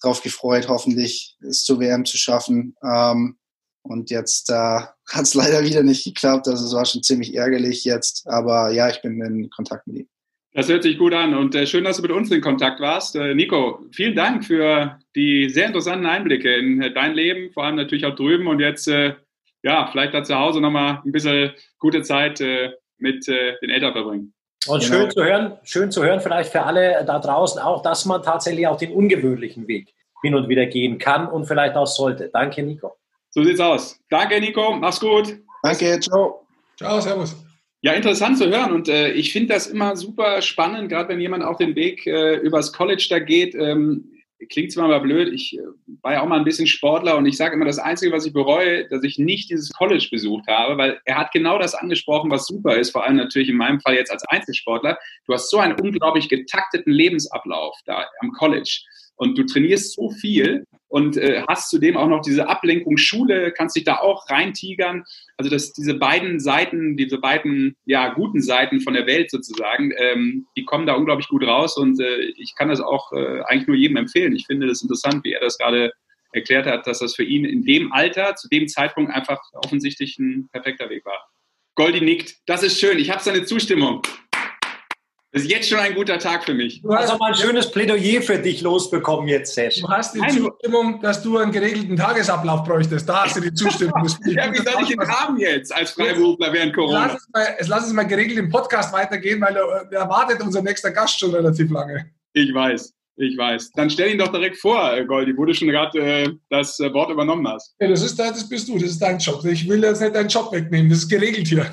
darauf gefreut, hoffentlich es zur WM zu schaffen. Ähm, und jetzt äh, hat es leider wieder nicht geklappt. Also es war schon ziemlich ärgerlich jetzt. Aber ja, ich bin in Kontakt mit ihm. Das hört sich gut an und äh, schön, dass du mit uns in Kontakt warst. Äh, Nico, vielen Dank für die sehr interessanten Einblicke in äh, dein Leben, vor allem natürlich auch drüben und jetzt, äh, ja, vielleicht da zu Hause nochmal ein bisschen gute Zeit äh, mit äh, den Eltern verbringen. Und genau. schön zu hören, schön zu hören, vielleicht für alle da draußen auch, dass man tatsächlich auch den ungewöhnlichen Weg hin und wieder gehen kann und vielleicht auch sollte. Danke, Nico. So sieht's aus. Danke, Nico. Mach's gut. Danke, ciao. Ciao, servus. Ja, interessant zu hören und äh, ich finde das immer super spannend, gerade wenn jemand auf den Weg äh, übers College da geht. Ähm, klingt zwar mal blöd, ich äh, war ja auch mal ein bisschen Sportler und ich sage immer, das Einzige, was ich bereue, dass ich nicht dieses College besucht habe, weil er hat genau das angesprochen, was super ist, vor allem natürlich in meinem Fall jetzt als Einzelsportler. Du hast so einen unglaublich getakteten Lebensablauf da am College und du trainierst so viel und äh, hast zudem auch noch diese Ablenkung Schule, kannst dich da auch reintigern. Also dass diese beiden Seiten, diese beiden ja guten Seiten von der Welt sozusagen, ähm, die kommen da unglaublich gut raus und äh, ich kann das auch äh, eigentlich nur jedem empfehlen. Ich finde das interessant, wie er das gerade erklärt hat, dass das für ihn in dem Alter, zu dem Zeitpunkt einfach offensichtlich ein perfekter Weg war. Goldi nickt. Das ist schön. Ich habe seine Zustimmung. Das ist jetzt schon ein guter Tag für mich. Du hast auch mal ein schönes Plädoyer für dich losbekommen jetzt, Sesh. Du hast die Nein. Zustimmung, dass du einen geregelten Tagesablauf bräuchtest. Da hast du die Zustimmung. ja, wie soll ich ihn haben jetzt als Freiberufler während Corona? Lass es, mal, lass es mal geregelt im Podcast weitergehen, weil da erwartet unser nächster Gast schon relativ lange. Ich weiß. Ich weiß. Dann stell ihn doch direkt vor, äh, Goldi, wo du schon gerade äh, das äh, Wort übernommen hast. Ja, das, ist, das bist du, das ist dein Job. Ich will jetzt nicht deinen Job wegnehmen, das ist geregelt hier.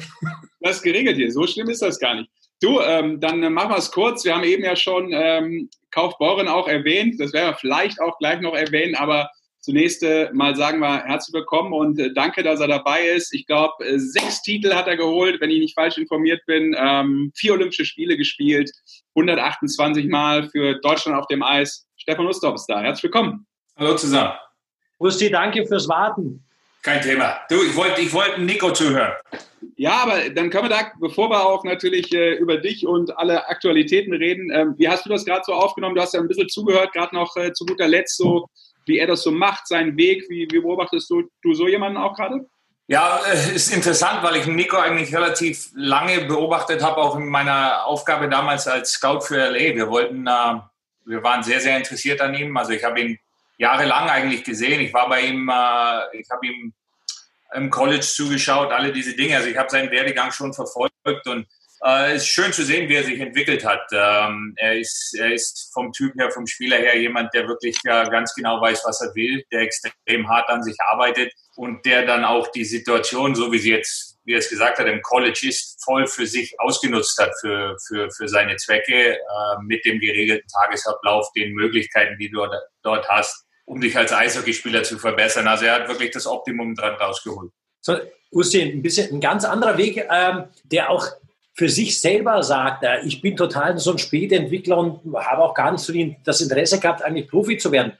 Das ist geregelt hier, so schlimm ist das gar nicht. Du, ähm, dann äh, machen wir es kurz. Wir haben eben ja schon ähm, Kaufbeuren auch erwähnt. Das werden wir vielleicht auch gleich noch erwähnen, aber zunächst äh, mal sagen wir herzlich willkommen und äh, danke, dass er dabei ist. Ich glaube, äh, sechs Titel hat er geholt, wenn ich nicht falsch informiert bin. Ähm, vier Olympische Spiele gespielt, 128 Mal für Deutschland auf dem Eis. Stefan Ustorf ist da. Herzlich willkommen. Hallo zusammen. Usti, danke fürs Warten. Kein Thema. Du, ich wollte ich wollt Nico zuhören. Ja, aber dann können wir da, bevor wir auch natürlich äh, über dich und alle Aktualitäten reden, ähm, wie hast du das gerade so aufgenommen? Du hast ja ein bisschen zugehört, gerade noch äh, zu guter Letzt so, wie er das so macht, seinen Weg. Wie, wie beobachtest du, du so jemanden auch gerade? Ja, äh, ist interessant, weil ich Nico eigentlich relativ lange beobachtet habe, auch in meiner Aufgabe damals als Scout für LA. Wir wollten, äh, wir waren sehr, sehr interessiert an ihm. Also ich habe ihn jahrelang eigentlich gesehen. Ich war bei ihm, äh, ich habe ihm im College zugeschaut, alle diese Dinge. Also ich habe seinen Werdegang schon verfolgt und äh, es ist schön zu sehen, wie er sich entwickelt hat. Ähm, er, ist, er ist vom Typ her, vom Spieler her jemand, der wirklich äh, ganz genau weiß, was er will, der extrem hart an sich arbeitet und der dann auch die Situation, so wie sie jetzt, wie er es gesagt hat, im College ist, voll für sich ausgenutzt hat, für, für, für seine Zwecke, äh, mit dem geregelten Tagesablauf, den Möglichkeiten, die du dort hast um dich als Eishockeyspieler zu verbessern. Also er hat wirklich das Optimum dran rausgeholt. So, Usti, ein bisschen ein ganz anderer Weg, ähm, der auch für sich selber sagt, äh, ich bin total so ein Spätentwickler und habe auch gar nicht so das Interesse gehabt, eigentlich Profi zu werden.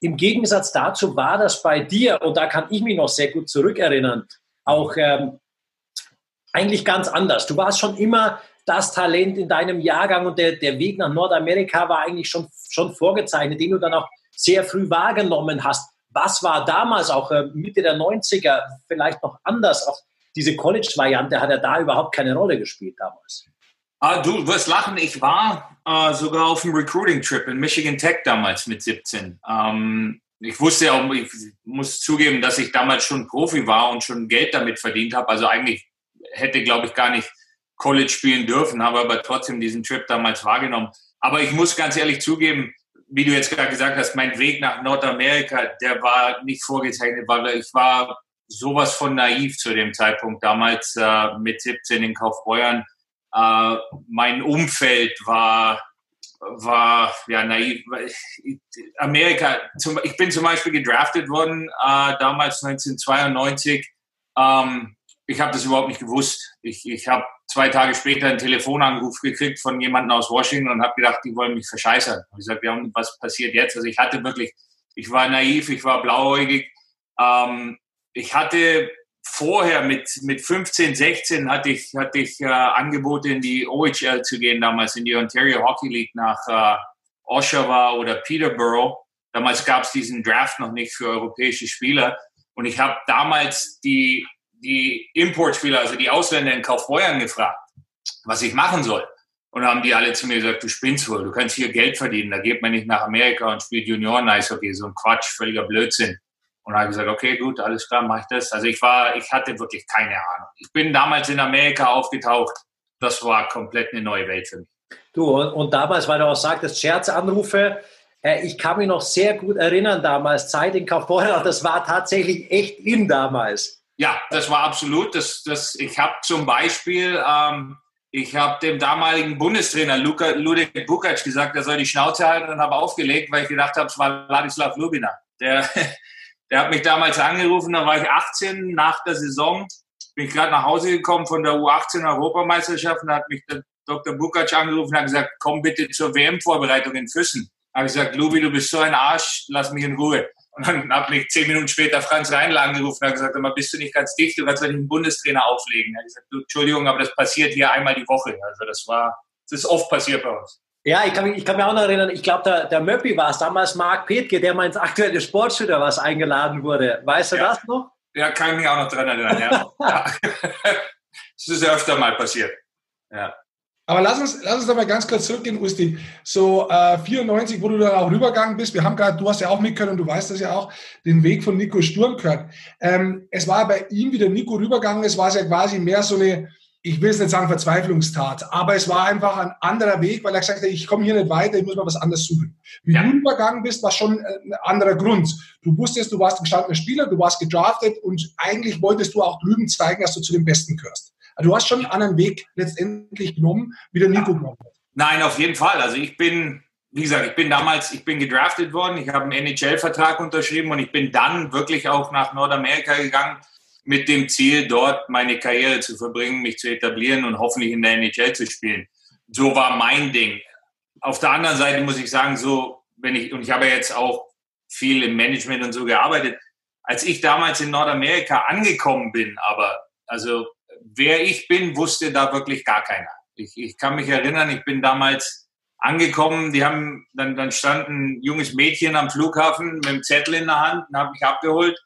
Im Gegensatz dazu war das bei dir, und da kann ich mich noch sehr gut zurückerinnern, auch ähm, eigentlich ganz anders. Du warst schon immer das Talent in deinem Jahrgang und der, der Weg nach Nordamerika war eigentlich schon, schon vorgezeichnet, den du dann auch sehr früh wahrgenommen hast. Was war damals auch äh, Mitte der 90er vielleicht noch anders? Auch diese College-Variante hat ja da überhaupt keine Rolle gespielt damals. Ah, du wirst lachen, ich war äh, sogar auf einem Recruiting-Trip in Michigan Tech damals mit 17. Ähm, ich wusste ja ich muss zugeben, dass ich damals schon Profi war und schon Geld damit verdient habe. Also eigentlich hätte, glaube ich, gar nicht College spielen dürfen, habe aber trotzdem diesen Trip damals wahrgenommen. Aber ich muss ganz ehrlich zugeben, wie du jetzt gerade gesagt hast, mein Weg nach Nordamerika, der war nicht vorgezeichnet, weil ich war sowas von naiv zu dem Zeitpunkt damals äh, mit 17 in Kaufbeuern. Äh, mein Umfeld war war ja naiv. Amerika, zum, ich bin zum Beispiel gedraftet worden äh, damals 1992. Ähm, ich habe das überhaupt nicht gewusst. Ich, ich habe zwei Tage später einen Telefonanruf gekriegt von jemandem aus Washington und habe gedacht, die wollen mich verscheißern. Und ich sagte, ja, was passiert jetzt? Also ich hatte wirklich, ich war naiv, ich war blauäugig. Ähm, ich hatte vorher mit, mit 15, 16 hatte ich, hatte ich äh, Angebote in die OHL zu gehen, damals in die Ontario Hockey League nach äh, Oshawa oder Peterborough. Damals gab es diesen Draft noch nicht für europäische Spieler. Und ich habe damals die die Importspieler, also die Ausländer in Kaufbeuern gefragt, was ich machen soll. Und haben die alle zu mir gesagt, du spinnst wohl, du kannst hier Geld verdienen, da geht man nicht nach Amerika und spielt Junioren-Eishockey, so ein Quatsch, völliger Blödsinn. Und habe gesagt, okay, gut, alles klar, mache ich das. Also ich war, ich hatte wirklich keine Ahnung. Ich bin damals in Amerika aufgetaucht. Das war komplett eine neue Welt für mich. Du, und, und damals, weil du auch sagtest, Scherzanrufe, äh, ich kann mich noch sehr gut erinnern damals, Zeit in Kaufbeuren, das war tatsächlich echt in damals. Ja, das war absolut. Das, das, ich habe zum Beispiel, ähm, ich habe dem damaligen Bundestrainer Luka, Ludek Bukac gesagt, er soll die Schnauze halten und habe aufgelegt, weil ich gedacht habe, es war Ladislav Lubina. Der, der hat mich damals angerufen, da war ich 18 nach der Saison, bin ich gerade nach Hause gekommen von der U18 Europameisterschaft und da hat mich der Dr. Bukac angerufen und hat gesagt, komm bitte zur WM-Vorbereitung in Füssen. Da habe ich gesagt, Lubi, du bist so ein Arsch, lass mich in Ruhe. Und dann hat mich zehn Minuten später Franz Reinl angerufen und gesagt, aber bist du nicht ganz dicht, du kannst einen Bundestrainer auflegen. Er hat gesagt, du, Entschuldigung, aber das passiert hier einmal die Woche. Also das war, das ist oft passiert bei uns. Ja, ich kann mich, ich kann mich auch noch erinnern, ich glaube, der, der Möppi war es damals, Marc Petke, der mal ins aktuelle Sportstudio was eingeladen wurde. Weißt du ja. das noch? Ja, kann ich mich auch noch dran erinnern, ja. ja. das ist ja öfter mal passiert. Ja. Aber lass uns, lass uns doch mal ganz kurz zurückgehen, Usti. So äh, 94, wo du dann auch rübergegangen bist, wir haben gerade, du hast ja auch mitgehört und du weißt das ja auch, den Weg von Nico Sturm gehört. Ähm, es war bei ihm, wie der Nico rübergegangen ist, war es ja quasi mehr so eine, ich will es nicht sagen Verzweiflungstat, aber es war einfach ein anderer Weg, weil er gesagt hat, ich komme hier nicht weiter, ich muss mal was anderes suchen. Wie ja. du übergangen bist, war schon ein anderer Grund. Du wusstest, du warst ein gestandener Spieler, du warst gedraftet und eigentlich wolltest du auch drüben zeigen, dass du zu den Besten gehörst. Also du hast schon einen anderen Weg letztendlich genommen, wie der Nico genommen hat. Nein, auf jeden Fall. Also ich bin, wie gesagt, ich bin damals, ich bin gedraftet worden, ich habe einen NHL-Vertrag unterschrieben und ich bin dann wirklich auch nach Nordamerika gegangen mit dem Ziel, dort meine Karriere zu verbringen, mich zu etablieren und hoffentlich in der NHL zu spielen. So war mein Ding. Auf der anderen Seite muss ich sagen, so, wenn ich, und ich habe jetzt auch viel im Management und so gearbeitet, als ich damals in Nordamerika angekommen bin, aber, also, wer ich bin, wusste da wirklich gar keiner. Ich, ich kann mich erinnern, ich bin damals angekommen, die haben, dann, dann stand ein junges Mädchen am Flughafen mit einem Zettel in der Hand und habe mich abgeholt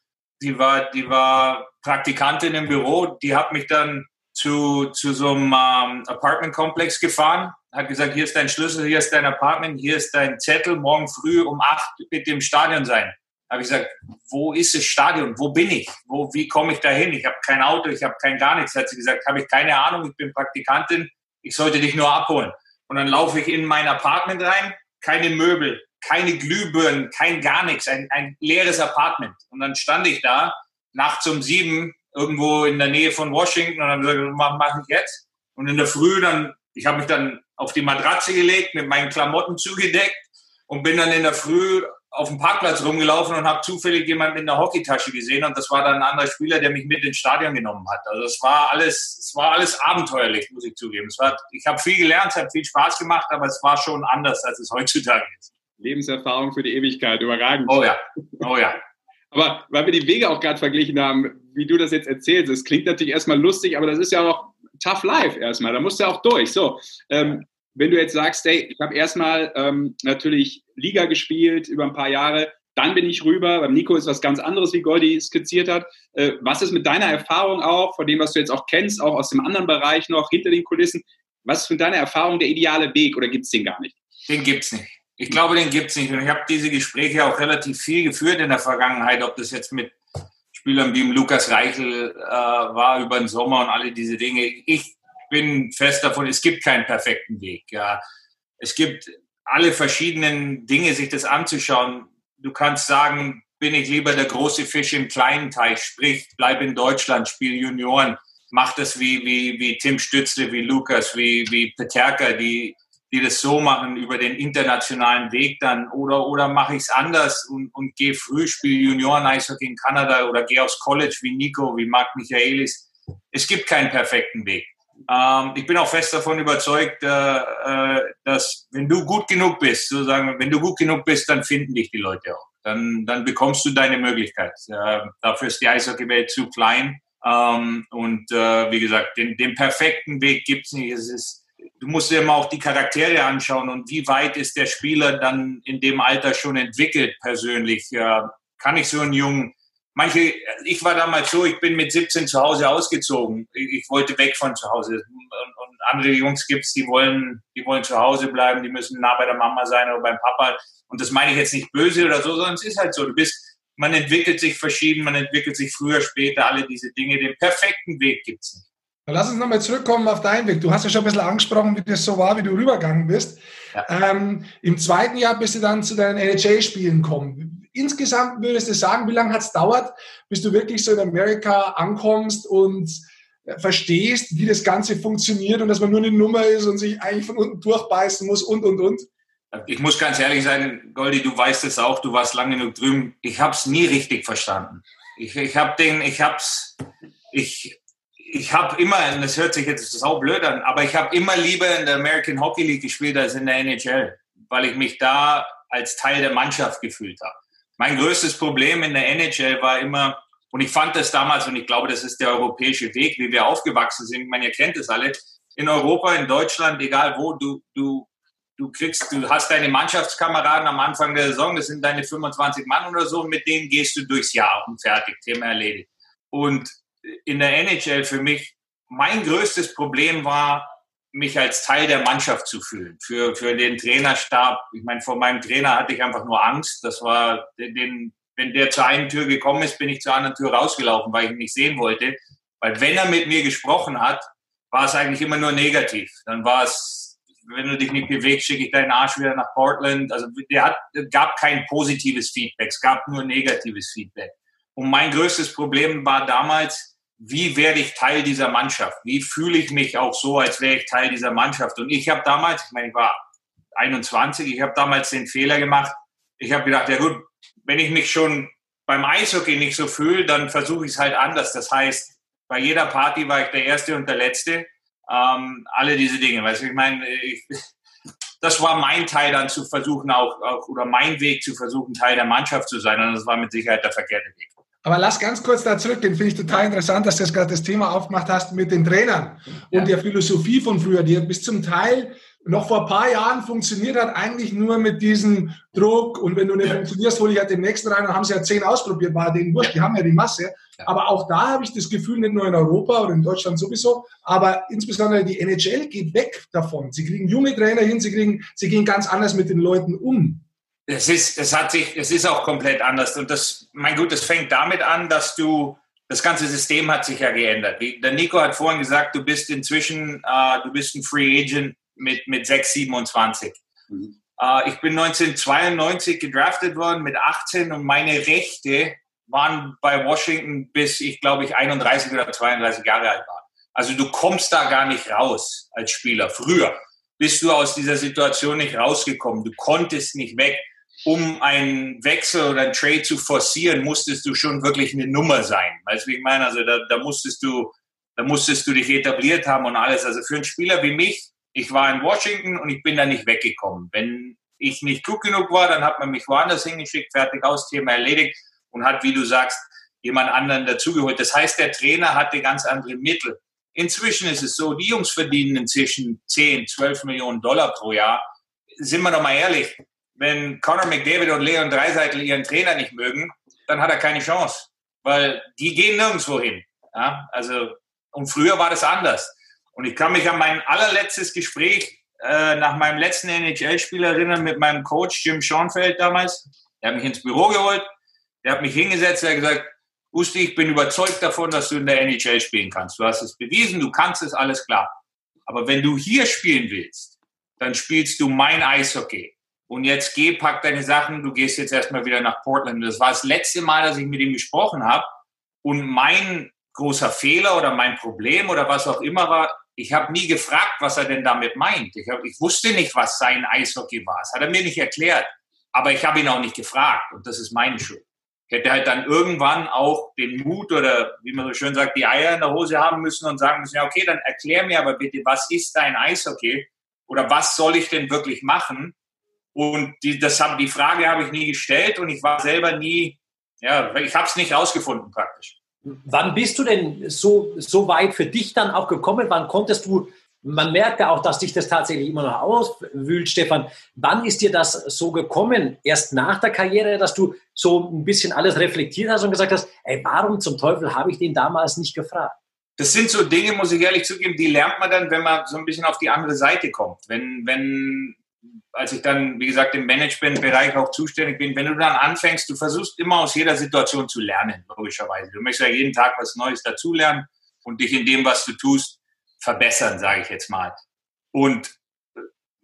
die war, die war Praktikantin im Büro, die hat mich dann zu, zu so einem ähm, Apartmentkomplex gefahren, hat gesagt, hier ist dein Schlüssel, hier ist dein Apartment, hier ist dein Zettel, morgen früh um acht bitte im Stadion sein. Habe ich gesagt, wo ist das Stadion? Wo bin ich? Wo, wie komme ich da hin? Ich habe kein Auto, ich habe kein gar nichts. Hat sie gesagt, habe ich keine Ahnung, ich bin Praktikantin, ich sollte dich nur abholen. Und dann laufe ich in mein Apartment rein, keine Möbel, keine Glühbirnen, kein gar nichts, ein, ein leeres Apartment. Und dann stand ich da nachts um sieben irgendwo in der Nähe von Washington und dann gesagt, was mache ich jetzt? Und in der Früh dann, ich habe mich dann auf die Matratze gelegt, mit meinen Klamotten zugedeckt und bin dann in der Früh auf dem Parkplatz rumgelaufen und habe zufällig jemanden in der Hockeytasche gesehen und das war dann ein anderer Spieler, der mich mit ins Stadion genommen hat. Also es war alles, es war alles abenteuerlich, muss ich zugeben. Es war, ich habe viel gelernt, es hat viel Spaß gemacht, aber es war schon anders, als es heutzutage ist. Lebenserfahrung für die Ewigkeit, überragend. Oh ja, oh ja. Aber weil wir die Wege auch gerade verglichen haben, wie du das jetzt erzählst, das klingt natürlich erstmal lustig, aber das ist ja auch tough life erstmal, da musst du ja auch durch. So, ähm, wenn du jetzt sagst, hey, ich habe erstmal ähm, natürlich Liga gespielt über ein paar Jahre, dann bin ich rüber. Beim Nico ist was ganz anderes, wie Goldi skizziert hat. Äh, was ist mit deiner Erfahrung auch, von dem, was du jetzt auch kennst, auch aus dem anderen Bereich noch, hinter den Kulissen? Was ist mit deiner Erfahrung der ideale Weg oder gibt es den gar nicht? Den gibt es nicht. Ich glaube, den gibt es nicht. Und ich habe diese Gespräche auch relativ viel geführt in der Vergangenheit, ob das jetzt mit Spielern wie Lukas Reichel äh, war über den Sommer und alle diese Dinge. Ich bin fest davon, es gibt keinen perfekten Weg. Ja. Es gibt alle verschiedenen Dinge, sich das anzuschauen. Du kannst sagen, bin ich lieber der große Fisch im kleinen Teich, sprich, bleib in Deutschland, spiel Junioren, mach das wie, wie, wie Tim Stützle, wie Lukas, wie, wie Peterka, die die das so machen über den internationalen Weg dann oder, oder mache ich es anders und, und gehe früh, spiele Junioren-Eishockey in Kanada oder gehe aufs College wie Nico, wie Marc Michaelis. Es gibt keinen perfekten Weg. Ähm, ich bin auch fest davon überzeugt, äh, äh, dass wenn du gut genug bist, sozusagen, wenn du gut genug bist, dann finden dich die Leute auch. Dann, dann bekommst du deine Möglichkeit. Äh, dafür ist die Eishockey-Welt zu klein. Ähm, und äh, wie gesagt, den, den perfekten Weg gibt es nicht. Es ist du musst dir immer auch die Charaktere anschauen und wie weit ist der Spieler dann in dem Alter schon entwickelt persönlich. kann ich so einen jungen, manche, ich war damals so, ich bin mit 17 zu Hause ausgezogen. Ich, wollte weg von zu Hause. Und, und andere Jungs gibt es, die wollen, die wollen zu Hause bleiben, die müssen nah bei der Mama sein oder beim Papa. Und das meine ich jetzt nicht böse oder so, sondern es ist halt so. Du bist, man entwickelt sich verschieden, man entwickelt sich früher, später, alle diese Dinge. Den perfekten Weg gibt es nicht. Lass uns nochmal zurückkommen auf deinen Weg. Du hast ja schon ein bisschen angesprochen, wie das so war, wie du rübergegangen bist. Ja. Ähm, Im zweiten Jahr bist du dann zu deinen NHL-Spielen gekommen. Insgesamt würdest du sagen, wie lange hat es dauert, bis du wirklich so in Amerika ankommst und äh, verstehst, wie das Ganze funktioniert und dass man nur eine Nummer ist und sich eigentlich von unten durchbeißen muss und, und, und? Ich muss ganz ehrlich sein, Goldi, du weißt es auch, du warst lange genug drüben. Ich habe es nie richtig verstanden. Ich, ich habe den, ich habe es, ich, ich habe immer, und das hört sich jetzt so blöd an, aber ich habe immer lieber in der American Hockey League gespielt als in der NHL, weil ich mich da als Teil der Mannschaft gefühlt habe. Mein größtes Problem in der NHL war immer, und ich fand das damals, und ich glaube, das ist der europäische Weg, wie wir aufgewachsen sind, man, ihr kennt es alle, in Europa, in Deutschland, egal wo, du, du, du kriegst, du hast deine Mannschaftskameraden am Anfang der Saison, das sind deine 25 Mann oder so, mit denen gehst du durchs Jahr und fertig, Thema erledigt. Und in der NHL für mich, mein größtes Problem war, mich als Teil der Mannschaft zu fühlen. Für, für den Trainerstab, ich meine, vor meinem Trainer hatte ich einfach nur Angst. Das war, den, wenn der zur einen Tür gekommen ist, bin ich zur anderen Tür rausgelaufen, weil ich ihn nicht sehen wollte. Weil wenn er mit mir gesprochen hat, war es eigentlich immer nur negativ. Dann war es, wenn du dich nicht bewegst, schicke ich deinen Arsch wieder nach Portland. Also der hat, gab kein positives Feedback, es gab nur negatives Feedback. Und mein größtes Problem war damals, wie werde ich Teil dieser Mannschaft? Wie fühle ich mich auch so, als wäre ich Teil dieser Mannschaft? Und ich habe damals, ich meine, ich war 21, ich habe damals den Fehler gemacht. Ich habe gedacht, ja gut, wenn ich mich schon beim Eishockey nicht so fühle, dann versuche ich es halt anders. Das heißt, bei jeder Party war ich der Erste und der Letzte. Ähm, alle diese Dinge. Weißt du, ich meine, ich, das war mein Teil dann zu versuchen, auch, auch, oder mein Weg zu versuchen, Teil der Mannschaft zu sein. Und das war mit Sicherheit der verkehrte Weg. Aber lass ganz kurz da zurückgehen. Finde ich total interessant, dass du jetzt gerade das Thema aufgemacht hast mit den Trainern und ja. der Philosophie von früher, die bis zum Teil noch vor ein paar Jahren funktioniert hat, eigentlich nur mit diesem Druck. Und wenn du nicht funktionierst, hole ich halt den nächsten rein. Dann haben sie ja zehn ausprobiert, war denen wurscht. Die haben ja die Masse. Aber auch da habe ich das Gefühl, nicht nur in Europa oder in Deutschland sowieso, aber insbesondere die NHL geht weg davon. Sie kriegen junge Trainer hin, sie, kriegen, sie gehen ganz anders mit den Leuten um. Es ist, es hat sich, es ist auch komplett anders. Und das, mein Gut, das fängt damit an, dass du, das ganze System hat sich ja geändert. Der Nico hat vorhin gesagt, du bist inzwischen, äh, du bist ein Free Agent mit, mit 6, 27. Mhm. Äh, ich bin 1992 gedraftet worden mit 18 und meine Rechte waren bei Washington bis ich glaube ich 31 oder 32 Jahre alt war. Also du kommst da gar nicht raus als Spieler. Früher bist du aus dieser Situation nicht rausgekommen. Du konntest nicht weg. Um einen Wechsel oder einen Trade zu forcieren, musstest du schon wirklich eine Nummer sein. Weißt du, wie ich meine? Also da, da musstest du, da musstest du dich etabliert haben und alles. Also für einen Spieler wie mich, ich war in Washington und ich bin da nicht weggekommen. Wenn ich nicht gut genug war, dann hat man mich woanders hingeschickt, fertig aus, Thema erledigt und hat, wie du sagst, jemand anderen dazugeholt. Das heißt, der Trainer hatte ganz andere Mittel. Inzwischen ist es so, die Jungs verdienen inzwischen 10, 12 Millionen Dollar pro Jahr. Sind wir doch mal ehrlich, wenn Conor McDavid und Leon Dreiseitel ihren Trainer nicht mögen, dann hat er keine Chance, weil die gehen nirgendwo hin. Ja, also, und früher war das anders. Und ich kann mich an mein allerletztes Gespräch äh, nach meinem letzten NHL-Spiel erinnern mit meinem Coach Jim Schoenfeld damals. Der hat mich ins Büro geholt der hat mich hingesetzt, er hat gesagt, Usti, ich bin überzeugt davon, dass du in der NHL spielen kannst. Du hast es bewiesen, du kannst es, alles klar. Aber wenn du hier spielen willst, dann spielst du mein Eishockey. Und jetzt geh, pack deine Sachen, du gehst jetzt erstmal wieder nach Portland. Das war das letzte Mal, dass ich mit ihm gesprochen habe. Und mein großer Fehler oder mein Problem oder was auch immer war, ich habe nie gefragt, was er denn damit meint. Ich, hab, ich wusste nicht, was sein Eishockey war. Das hat er mir nicht erklärt. Aber ich habe ihn auch nicht gefragt. Und das ist meine Schuld hätte halt dann irgendwann auch den Mut oder wie man so schön sagt, die Eier in der Hose haben müssen und sagen müssen, ja, okay, dann erklär mir aber bitte, was ist dein Eishockey oder was soll ich denn wirklich machen? Und die, das hab, die Frage habe ich nie gestellt und ich war selber nie, ja, ich habe es nicht rausgefunden praktisch. Wann bist du denn so, so weit für dich dann auch gekommen? Wann konntest du man merkt ja auch, dass dich das tatsächlich immer noch auswühlt, Stefan. Wann ist dir das so gekommen? Erst nach der Karriere, dass du so ein bisschen alles reflektiert hast und gesagt hast, ey, warum zum Teufel habe ich den damals nicht gefragt? Das sind so Dinge, muss ich ehrlich zugeben, die lernt man dann, wenn man so ein bisschen auf die andere Seite kommt. Wenn, wenn, als ich dann, wie gesagt, im Managementbereich auch zuständig bin, wenn du dann anfängst, du versuchst immer aus jeder Situation zu lernen, logischerweise. Du möchtest ja jeden Tag was Neues dazulernen und dich in dem, was du tust, verbessern, sage ich jetzt mal. Und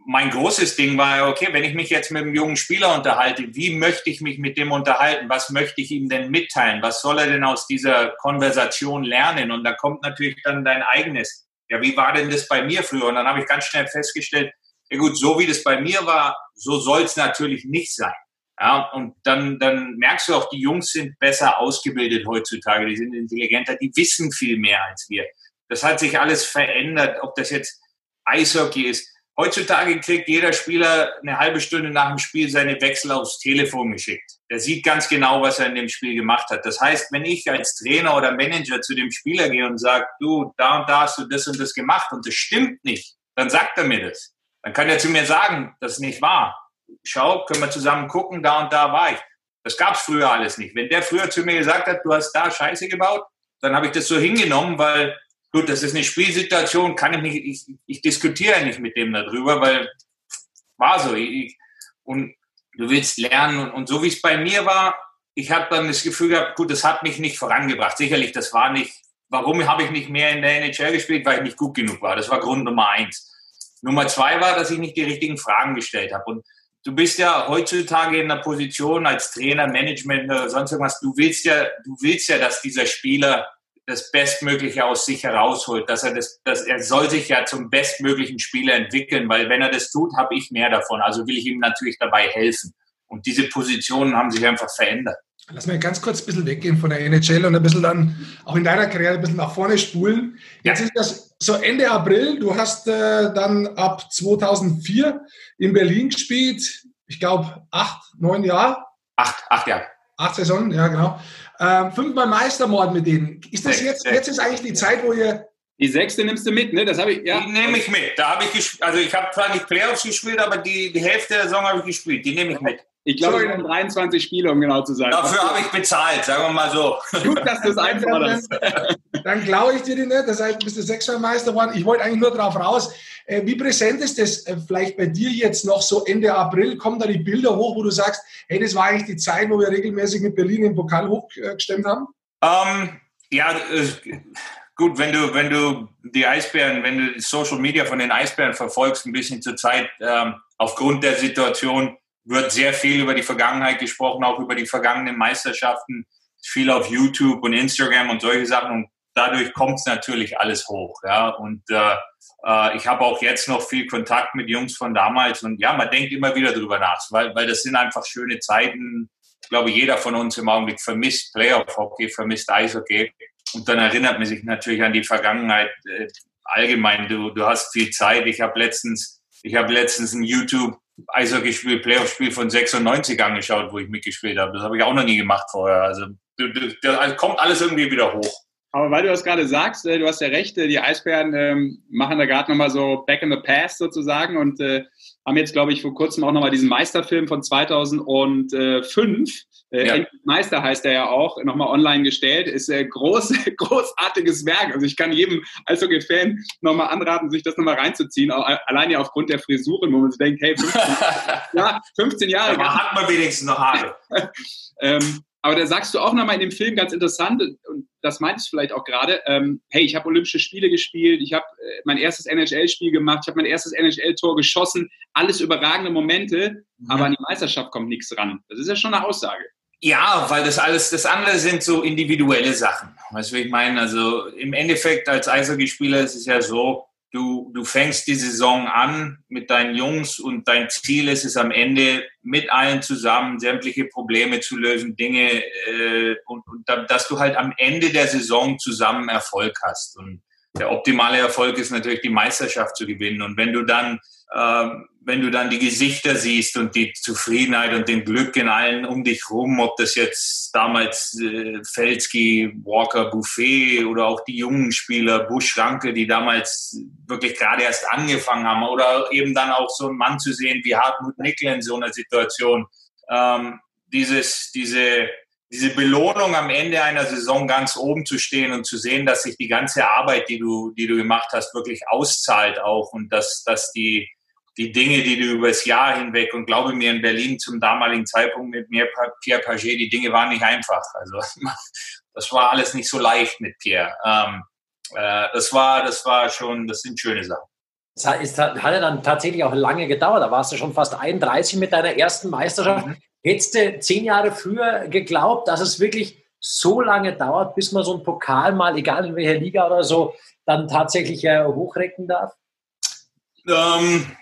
mein großes Ding war, okay, wenn ich mich jetzt mit einem jungen Spieler unterhalte, wie möchte ich mich mit dem unterhalten? Was möchte ich ihm denn mitteilen? Was soll er denn aus dieser Konversation lernen? Und da kommt natürlich dann dein eigenes. Ja, wie war denn das bei mir früher? Und dann habe ich ganz schnell festgestellt, ja gut, so wie das bei mir war, so soll es natürlich nicht sein. Ja, und dann, dann merkst du auch, die Jungs sind besser ausgebildet heutzutage, die sind intelligenter, die wissen viel mehr als wir. Das hat sich alles verändert, ob das jetzt Eishockey ist. Heutzutage kriegt jeder Spieler eine halbe Stunde nach dem Spiel seine Wechsel aufs Telefon geschickt. Der sieht ganz genau, was er in dem Spiel gemacht hat. Das heißt, wenn ich als Trainer oder Manager zu dem Spieler gehe und sage, du, da und da hast du das und das gemacht und das stimmt nicht, dann sagt er mir das. Dann kann er zu mir sagen, das ist nicht wahr. Schau, können wir zusammen gucken, da und da war ich. Das gab es früher alles nicht. Wenn der früher zu mir gesagt hat, du hast da Scheiße gebaut, dann habe ich das so hingenommen, weil gut, das ist eine Spielsituation, kann ich nicht, ich, ich diskutiere nicht mit dem darüber, weil war so. Ich, und du willst lernen und, und so wie es bei mir war, ich habe dann das Gefühl gehabt, gut, das hat mich nicht vorangebracht. Sicherlich, das war nicht warum habe ich nicht mehr in der NHL gespielt? Weil ich nicht gut genug war. Das war Grund Nummer eins. Nummer zwei war, dass ich nicht die richtigen Fragen gestellt habe. Und du bist ja heutzutage in einer Position als Trainer, Management oder sonst irgendwas. Du willst ja, du willst ja, dass dieser Spieler das Bestmögliche aus sich herausholt, dass er das, dass er soll sich ja zum bestmöglichen Spieler entwickeln, weil wenn er das tut, habe ich mehr davon. Also will ich ihm natürlich dabei helfen. Und diese Positionen haben sich einfach verändert. Lass mich ganz kurz ein bisschen weggehen von der NHL und ein bisschen dann auch in deiner Karriere ein bisschen nach vorne spulen. Jetzt ja. ist das so Ende April. Du hast äh, dann ab 2004 in Berlin gespielt. Ich glaube, acht, neun Jahre. Acht, acht Jahre. Acht Saisonen, ja, genau. Ähm, fünfmal Meistermord mit denen. Ist das jetzt, jetzt ist eigentlich die Zeit, wo ihr die sechste nimmst du mit, ne? Das habe ich, ja. Die nehme ich mit. Da habe ich also ich habe zwar nicht Playoffs gespielt, aber die, die Hälfte der Saison habe ich gespielt. Die nehme ich mit. Ich glaube, es waren 23 Spiele, um genau zu sein. Dafür habe ich bezahlt, sagen wir mal so. Gut, dass du es einforderst. Dann glaube ich dir die nicht. Das heißt, du bist der sechsmal Meister geworden. Ich wollte eigentlich nur darauf raus. Äh, wie präsent ist das äh, vielleicht bei dir jetzt noch so Ende April? Kommen da die Bilder hoch, wo du sagst, hey, das war eigentlich die Zeit, wo wir regelmäßig mit Berlin im Pokal hochgestemmt haben? Um, ähm, ja, äh, gut, wenn du, wenn du die Eisbären, wenn du die Social Media von den Eisbären verfolgst, ein bisschen zur Zeit, ähm, aufgrund der Situation, wird sehr viel über die Vergangenheit gesprochen, auch über die vergangenen Meisterschaften, viel auf YouTube und Instagram und solche Sachen. Und dadurch kommt es natürlich alles hoch. Ja? Und äh, äh, ich habe auch jetzt noch viel Kontakt mit Jungs von damals. Und ja, man denkt immer wieder drüber nach, weil, weil das sind einfach schöne Zeiten. Ich glaube, jeder von uns im Augenblick vermisst Playoff-Hockey, vermisst Eishockey. Und dann erinnert man sich natürlich an die Vergangenheit äh, allgemein. Du, du hast viel Zeit. Ich habe letztens, ich letztens ein YouTube Eishockey-Spiel, Playoff-Spiel von 96 angeschaut, wo ich mitgespielt habe. Das habe ich auch noch nie gemacht vorher. Also da kommt alles irgendwie wieder hoch. Aber weil du das gerade sagst, äh, du hast ja recht, äh, die Eisbären ähm, machen da gerade nochmal so back in the past sozusagen und äh, haben jetzt, glaube ich, vor kurzem auch nochmal diesen Meisterfilm von 2005, äh, ja. Meister heißt er ja auch, nochmal online gestellt. Ist ein groß, großartiges Werk. Also ich kann jedem Eishockey-Fan nochmal anraten, sich das nochmal reinzuziehen, auch, allein ja aufgrund der Frisuren, wo man sich denkt, hey, 15, ja, 15 Jahre. Aber hat man wenigstens noch Haare. ähm, aber da sagst du auch nochmal in dem Film ganz interessant, und das meintest du vielleicht auch gerade, ähm, hey, ich habe Olympische Spiele gespielt, ich habe äh, mein erstes NHL-Spiel gemacht, ich habe mein erstes NHL-Tor geschossen, alles überragende Momente, mhm. aber an die Meisterschaft kommt nichts ran. Das ist ja schon eine Aussage. Ja, weil das alles, das andere sind so individuelle Sachen. Weißt du, ich meine? Also im Endeffekt als Eishockeyspieler ist es ja so, du, du fängst die Saison an mit deinen Jungs und dein Ziel ist es am Ende mit allen zusammen sämtliche Probleme zu lösen, Dinge äh, und, und dass du halt am Ende der Saison zusammen Erfolg hast. Und der optimale Erfolg ist natürlich die Meisterschaft zu gewinnen. Und wenn du dann ähm, wenn du dann die Gesichter siehst und die Zufriedenheit und den Glück in allen um dich rum, ob das jetzt damals äh, Felski, Walker, Buffet oder auch die jungen Spieler, Busch, Ranke, die damals wirklich gerade erst angefangen haben oder eben dann auch so einen Mann zu sehen wie Hartmut Nickel in so einer Situation. Ähm, dieses, diese, diese Belohnung am Ende einer Saison ganz oben zu stehen und zu sehen, dass sich die ganze Arbeit, die du, die du gemacht hast, wirklich auszahlt auch und dass, dass die, die Dinge, die du über das Jahr hinweg und glaube mir in Berlin zum damaligen Zeitpunkt mit mir, Pierre Paget, die Dinge waren nicht einfach. Also das war alles nicht so leicht mit Pierre. Ähm, äh, das war, das war schon, das sind schöne Sachen. Es hat, es hat ja dann tatsächlich auch lange gedauert. Da warst du schon fast 31 mit deiner ersten Meisterschaft. Mhm. Hättest du zehn Jahre früher geglaubt, dass es wirklich so lange dauert, bis man so einen Pokal mal, egal in welcher Liga oder so, dann tatsächlich äh, hochrecken darf? Ähm,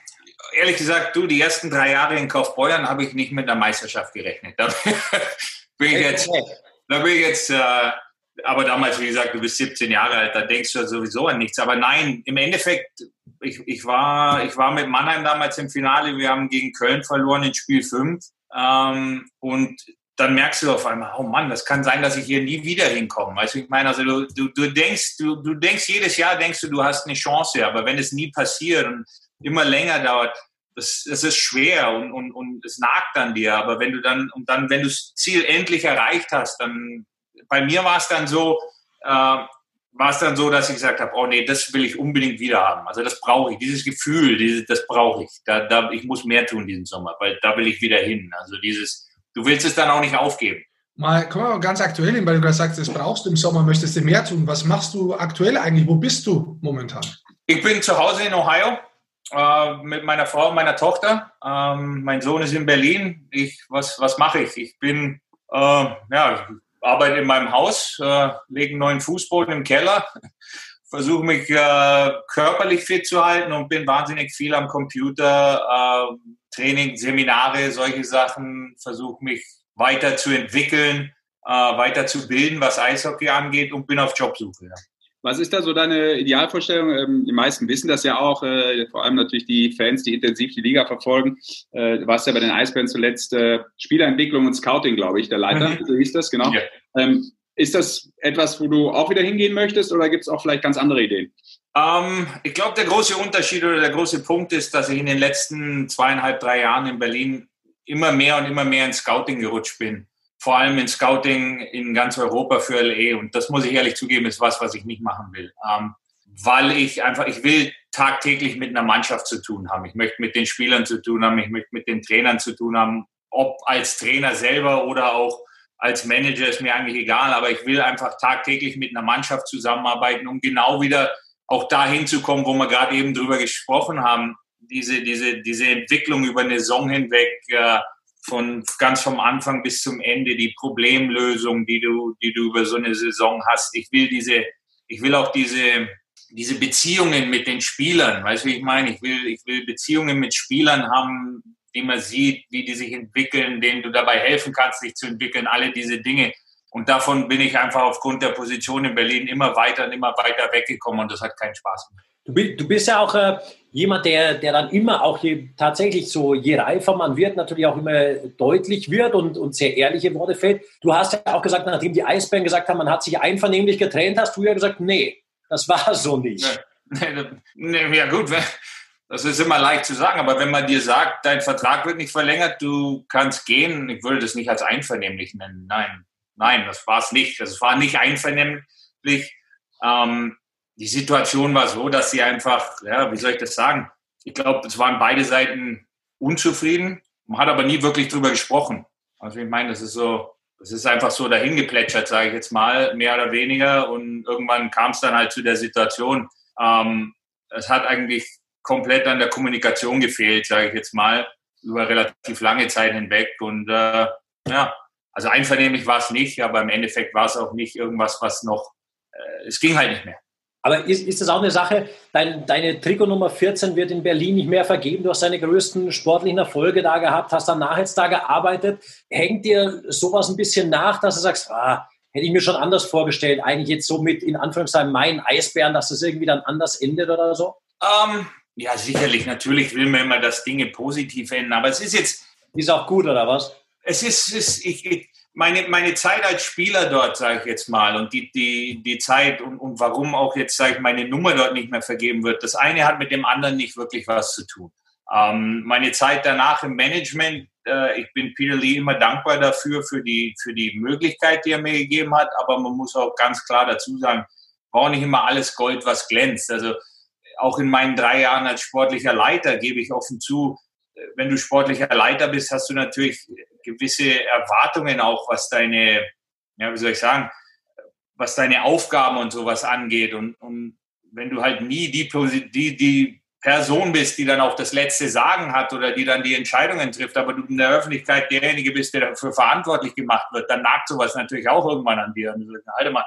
ehrlich gesagt, du, die ersten drei Jahre in Kaufbeuern habe ich nicht mit einer Meisterschaft gerechnet. Da bin ich jetzt, da bin ich jetzt äh, aber damals, wie gesagt, du bist 17 Jahre alt, da denkst du sowieso an nichts. Aber nein, im Endeffekt, ich, ich, war, ich war mit Mannheim damals im Finale, wir haben gegen Köln verloren in Spiel 5. Ähm, und dann merkst du auf einmal, oh Mann, das kann sein, dass ich hier nie wieder hinkomme. Weißt du, ich meine, also du, du, du denkst, du, du denkst jedes Jahr, denkst du, du hast eine Chance, aber wenn es nie passiert und immer länger dauert, das, das ist schwer und, und, und es nagt an dir. Aber wenn du dann, und dann, wenn du das Ziel endlich erreicht hast, dann, bei mir war es dann so, äh, war es dann so, dass ich gesagt habe, oh nee, das will ich unbedingt wieder haben. Also das brauche ich, dieses Gefühl, dieses, das brauche ich. Da, da, ich muss mehr tun diesen Sommer, weil da will ich wieder hin. Also dieses, du willst es dann auch nicht aufgeben. Mal, komm mal ganz aktuell hin, weil du gerade sagst, das brauchst du im Sommer, möchtest du mehr tun. Was machst du aktuell eigentlich? Wo bist du momentan? Ich bin zu Hause in Ohio äh, mit meiner Frau und meiner Tochter. Ähm, mein Sohn ist in Berlin. Ich, was, was mache ich? Ich bin, äh, ja, arbeite in meinem Haus, äh, lege einen neuen Fußboden im Keller, versuche mich äh, körperlich fit zu halten und bin wahnsinnig viel am Computer, äh, Training, Seminare, solche Sachen, versuche mich weiterzuentwickeln, äh, weiterzubilden, was Eishockey angeht und bin auf Jobsuche. Ja. Was ist da so deine Idealvorstellung? Ähm, die meisten wissen das ja auch, äh, vor allem natürlich die Fans, die intensiv die Liga verfolgen. Äh, du warst ja bei den Eisbären zuletzt äh, Spielerentwicklung und Scouting, glaube ich, der Leiter. Mhm. So hieß das, genau. Ja. Ähm, ist das etwas, wo du auch wieder hingehen möchtest oder gibt es auch vielleicht ganz andere Ideen? Ähm, ich glaube, der große Unterschied oder der große Punkt ist, dass ich in den letzten zweieinhalb, drei Jahren in Berlin immer mehr und immer mehr ins Scouting gerutscht bin vor allem in Scouting in ganz Europa für LE. Und das muss ich ehrlich zugeben, ist was, was ich nicht machen will. Ähm, weil ich einfach, ich will tagtäglich mit einer Mannschaft zu tun haben. Ich möchte mit den Spielern zu tun haben, ich möchte mit den Trainern zu tun haben, ob als Trainer selber oder auch als Manager ist mir eigentlich egal, aber ich will einfach tagtäglich mit einer Mannschaft zusammenarbeiten, um genau wieder auch dahin zu kommen, wo wir gerade eben drüber gesprochen haben, diese, diese, diese Entwicklung über eine Saison hinweg, äh, von ganz vom Anfang bis zum Ende die Problemlösung, die du, die du über so eine Saison hast. Ich will diese, ich will auch diese, diese Beziehungen mit den Spielern, weißt du, wie ich meine? Ich will, ich will Beziehungen mit Spielern haben, die man sieht, wie die sich entwickeln, denen du dabei helfen kannst, sich zu entwickeln, alle diese Dinge. Und davon bin ich einfach aufgrund der Position in Berlin immer weiter und immer weiter weggekommen und das hat keinen Spaß mehr. Du bist ja auch äh, jemand, der, der dann immer auch je, tatsächlich so, je reifer man wird, natürlich auch immer deutlich wird und, und sehr ehrliche Worte fällt. Du hast ja auch gesagt, nachdem die Eisbären gesagt haben, man hat sich einvernehmlich getrennt, hast du ja gesagt, nee, das war so nicht. Nee, nee, ja gut, das ist immer leicht zu sagen, aber wenn man dir sagt, dein Vertrag wird nicht verlängert, du kannst gehen, ich würde das nicht als einvernehmlich nennen. Nein, nein, das war es nicht. Das war nicht einvernehmlich. Ähm, die Situation war so, dass sie einfach, ja, wie soll ich das sagen? Ich glaube, es waren beide Seiten unzufrieden. Man hat aber nie wirklich drüber gesprochen. Also ich meine, das ist so, das ist einfach so dahingeplätschert, sage ich jetzt mal, mehr oder weniger. Und irgendwann kam es dann halt zu der Situation. Ähm, es hat eigentlich komplett an der Kommunikation gefehlt, sage ich jetzt mal, über relativ lange Zeit hinweg. Und äh, ja, also einvernehmlich war es nicht, aber im Endeffekt war es auch nicht irgendwas, was noch, äh, es ging halt nicht mehr. Aber ist, ist das auch eine Sache, dein, deine Trikotnummer 14 wird in Berlin nicht mehr vergeben, du hast deine größten sportlichen Erfolge da gehabt, hast jetzt da gearbeitet. Hängt dir sowas ein bisschen nach, dass du sagst, ah, hätte ich mir schon anders vorgestellt, eigentlich jetzt so mit, in Anführungszeichen, meinen Eisbären, dass das irgendwie dann anders endet oder so? Um, ähm, ja, sicherlich, natürlich will man immer, dass Dinge positiv enden, aber es ist jetzt... Ist auch gut, oder was? Es ist, ist ich, ich meine, meine Zeit als Spieler dort, sage ich jetzt mal, und die, die, die Zeit und, und warum auch jetzt, sage ich, meine Nummer dort nicht mehr vergeben wird, das eine hat mit dem anderen nicht wirklich was zu tun. Ähm, meine Zeit danach im Management, äh, ich bin Peter Lee immer dankbar dafür, für die, für die Möglichkeit, die er mir gegeben hat, aber man muss auch ganz klar dazu sagen, brauche nicht immer alles Gold, was glänzt. Also auch in meinen drei Jahren als sportlicher Leiter gebe ich offen zu, wenn du sportlicher Leiter bist, hast du natürlich gewisse Erwartungen auch, was deine, ja, wie soll ich sagen, was deine Aufgaben und sowas angeht. Und, und wenn du halt nie die, die, die Person bist, die dann auch das letzte Sagen hat oder die dann die Entscheidungen trifft, aber du in der Öffentlichkeit derjenige bist, der dafür verantwortlich gemacht wird, dann nagt sowas natürlich auch irgendwann an dir. Und du sagst, Alter mal,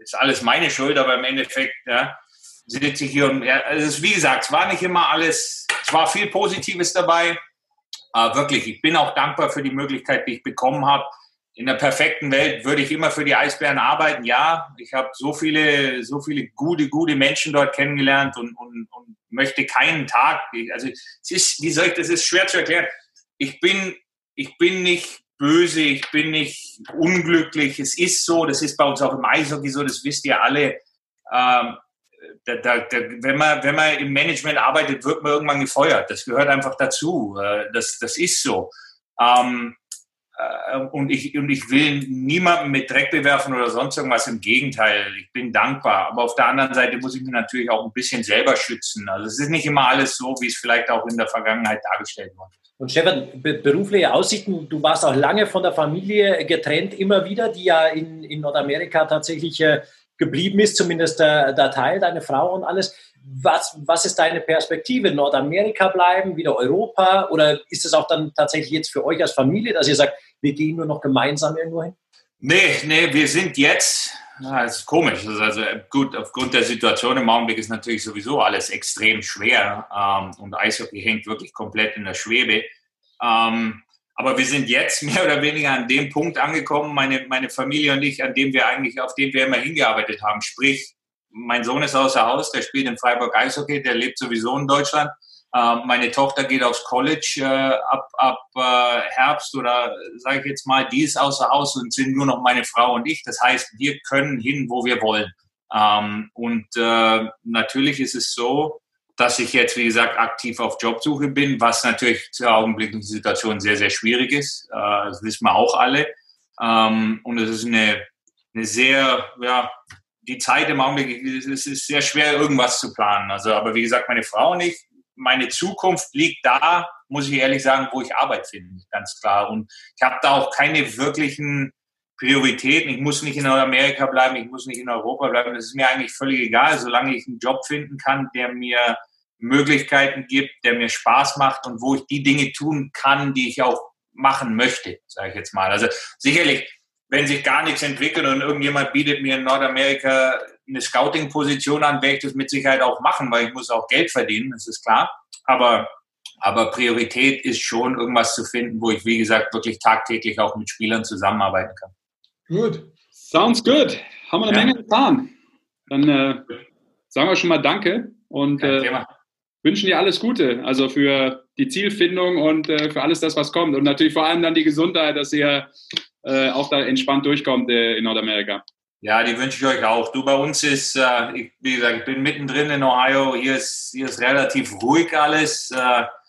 ist alles meine Schuld, aber im Endeffekt, ja, sitze ich hier und, ja, also wie gesagt, es war nicht immer alles, es war viel Positives dabei, äh, wirklich, ich bin auch dankbar für die Möglichkeit, die ich bekommen habe. In der perfekten Welt würde ich immer für die Eisbären arbeiten. Ja, ich habe so viele, so viele gute, gute Menschen dort kennengelernt und, und, und möchte keinen Tag. Also es ist, wie soll ich das ist schwer zu erklären. Ich bin, ich bin nicht böse, ich bin nicht unglücklich. Es ist so, das ist bei uns auch im Eishockey so, das wisst ihr alle. Ähm, da, da, da, wenn, man, wenn man im Management arbeitet, wird man irgendwann gefeuert. Das gehört einfach dazu. Äh, das, das ist so. Ähm, äh, und, ich, und ich will niemanden mit Dreck bewerfen oder sonst irgendwas. Im Gegenteil, ich bin dankbar. Aber auf der anderen Seite muss ich mich natürlich auch ein bisschen selber schützen. Also es ist nicht immer alles so, wie es vielleicht auch in der Vergangenheit dargestellt wurde. Und Stefan, berufliche Aussichten, du warst auch lange von der Familie getrennt, immer wieder, die ja in, in Nordamerika tatsächlich äh, geblieben ist, zumindest der, der Teil, deine Frau und alles. Was, was ist deine Perspektive? Nordamerika bleiben, wieder Europa? Oder ist es auch dann tatsächlich jetzt für euch als Familie, dass ihr sagt, wir gehen nur noch gemeinsam irgendwo hin? Nee, nee, wir sind jetzt, das ist komisch. Also gut, aufgrund der Situation im Augenblick ist natürlich sowieso alles extrem schwer ähm, und Eishockey hängt wirklich komplett in der Schwebe. Ähm, aber wir sind jetzt mehr oder weniger an dem Punkt angekommen, meine, meine Familie und ich, an dem wir eigentlich, auf den wir immer hingearbeitet haben. Sprich, mein Sohn ist außer Haus, der spielt in Freiburg Eishockey, der lebt sowieso in Deutschland. Ähm, meine Tochter geht aufs College äh, ab, ab äh, Herbst oder sage ich jetzt mal, die ist außer Haus und sind nur noch meine Frau und ich. Das heißt, wir können hin, wo wir wollen. Ähm, und äh, natürlich ist es so, dass ich jetzt, wie gesagt, aktiv auf Jobsuche bin, was natürlich zur augenblicklichen Situation sehr, sehr schwierig ist. Das wissen wir auch alle. Ähm, und es ist eine, eine sehr, ja, die Zeit im Augenblick, es ist sehr schwer, irgendwas zu planen. Also, aber wie gesagt, meine Frau und ich, meine Zukunft liegt da, muss ich ehrlich sagen, wo ich Arbeit finde, ganz klar. Und ich habe da auch keine wirklichen Prioritäten. Ich muss nicht in Amerika bleiben, ich muss nicht in Europa bleiben. Das ist mir eigentlich völlig egal, solange ich einen Job finden kann, der mir Möglichkeiten gibt, der mir Spaß macht und wo ich die Dinge tun kann, die ich auch machen möchte, sage ich jetzt mal. Also sicherlich wenn sich gar nichts entwickelt und irgendjemand bietet mir in Nordamerika eine Scouting-Position an, werde ich das mit Sicherheit auch machen, weil ich muss auch Geld verdienen, das ist klar. Aber, aber Priorität ist schon, irgendwas zu finden, wo ich, wie gesagt, wirklich tagtäglich auch mit Spielern zusammenarbeiten kann. Gut. Sounds good. Haben wir eine ja. Menge getan. Dann äh, sagen wir schon mal Danke und äh, wünschen dir alles Gute. Also für die Zielfindung und äh, für alles das, was kommt. Und natürlich vor allem dann die Gesundheit, dass ihr äh, auch da entspannt durchkommt äh, in Nordamerika. Ja, die wünsche ich euch auch. Du, bei uns ist, äh, ich, wie gesagt, ich bin mittendrin in Ohio. Hier ist, hier ist relativ ruhig alles.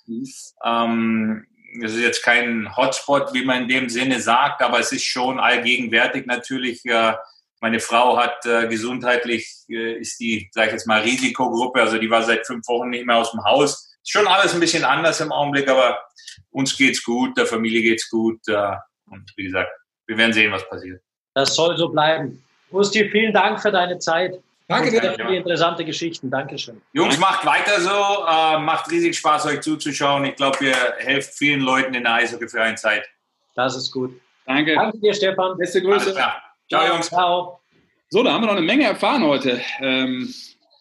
Mhm. ähm, es ist jetzt kein Hotspot, wie man in dem Sinne sagt, aber es ist schon allgegenwärtig natürlich. Äh, meine Frau hat äh, gesundheitlich, äh, ist die, sage ich jetzt mal, Risikogruppe. Also die war seit fünf Wochen nicht mehr aus dem Haus. Ist schon alles ein bisschen anders im Augenblick, aber uns geht's gut, der Familie geht's gut. Und wie gesagt, wir werden sehen, was passiert. Das soll so bleiben. Musti, vielen Dank für deine Zeit. Danke dir. Für die interessante Geschichten. Dankeschön. Jungs, macht weiter so. Äh, macht riesig Spaß, euch zuzuschauen. Ich glaube, ihr helft vielen Leuten in der eishockeyfreien Zeit. Das ist gut. Danke. Danke dir, Stefan. Beste Grüße. Ciao, Ciao, Jungs. Ciao. So, da haben wir noch eine Menge erfahren heute. Ähm,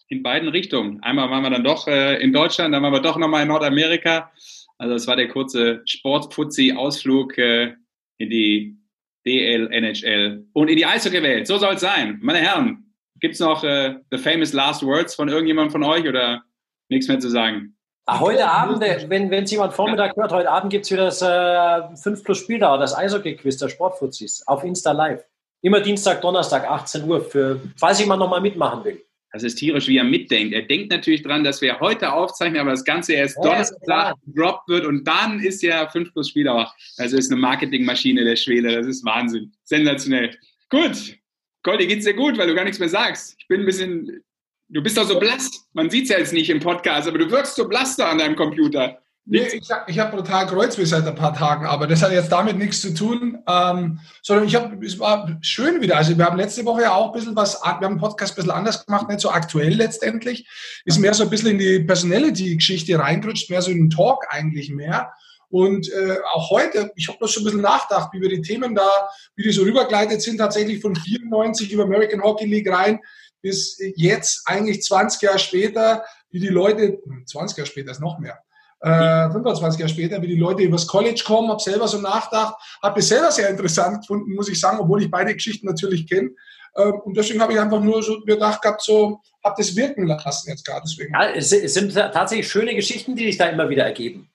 in beiden Richtungen. Einmal waren wir dann doch äh, in Deutschland, dann waren wir doch nochmal in Nordamerika. Also das war der kurze Sport-Fuzzi-Ausflug äh, in die DL, NHL und in die Eishockey-Welt. So soll es sein. Meine Herren, gibt es noch äh, the famous last words von irgendjemand von euch oder nichts mehr zu sagen? Ah, heute Abend, wenn es jemand Vormittag hört, heute Abend gibt es wieder das äh, 5 plus Spieldauer, das Eishockey-Quiz der Sportfuzis auf Insta Live. Immer Dienstag, Donnerstag, 18 Uhr, für, falls jemand nochmal mitmachen will. Das ist tierisch, wie er mitdenkt. Er denkt natürlich dran, dass wir heute aufzeichnen, aber das Ganze erst ja, Donnerstag gedroppt wird und dann ist ja 5 plus Spieldauer. Also ist eine Marketingmaschine der Schwede. Das ist Wahnsinn. Sensationell. Gut. Goldi, geht's dir gut, weil du gar nichts mehr sagst? Ich bin ein bisschen. Du bist doch so blass. Man sieht es ja jetzt nicht im Podcast, aber du wirkst so blass da an deinem Computer. Nee, ich habe ich hab brutal Kreuzweh seit ein paar Tagen, aber das hat jetzt damit nichts zu tun, ähm, sondern ich habe, es war schön wieder. Also wir haben letzte Woche ja auch ein bisschen was, wir haben den Podcast ein bisschen anders gemacht, nicht so aktuell letztendlich, ist mehr so ein bisschen in die Personality-Geschichte reingerutscht, mehr so in den Talk eigentlich mehr. Und äh, auch heute, ich habe bloß schon ein bisschen nachgedacht, wie wir die Themen da, wie die so rübergleitet sind, tatsächlich von 94 über American Hockey League rein bis jetzt eigentlich 20 Jahre später, wie die Leute, 20 hm, Jahre später ist noch mehr, äh, 25 Jahre später, wie die Leute übers College kommen, habe selber so nachgedacht, habe es selber sehr interessant gefunden, muss ich sagen, obwohl ich beide Geschichten natürlich kenne. Ähm, und deswegen habe ich einfach nur so gedacht gehabt, so, habe das wirken lassen jetzt gerade. Deswegen. Ja, es sind tatsächlich schöne Geschichten, die sich da immer wieder ergeben.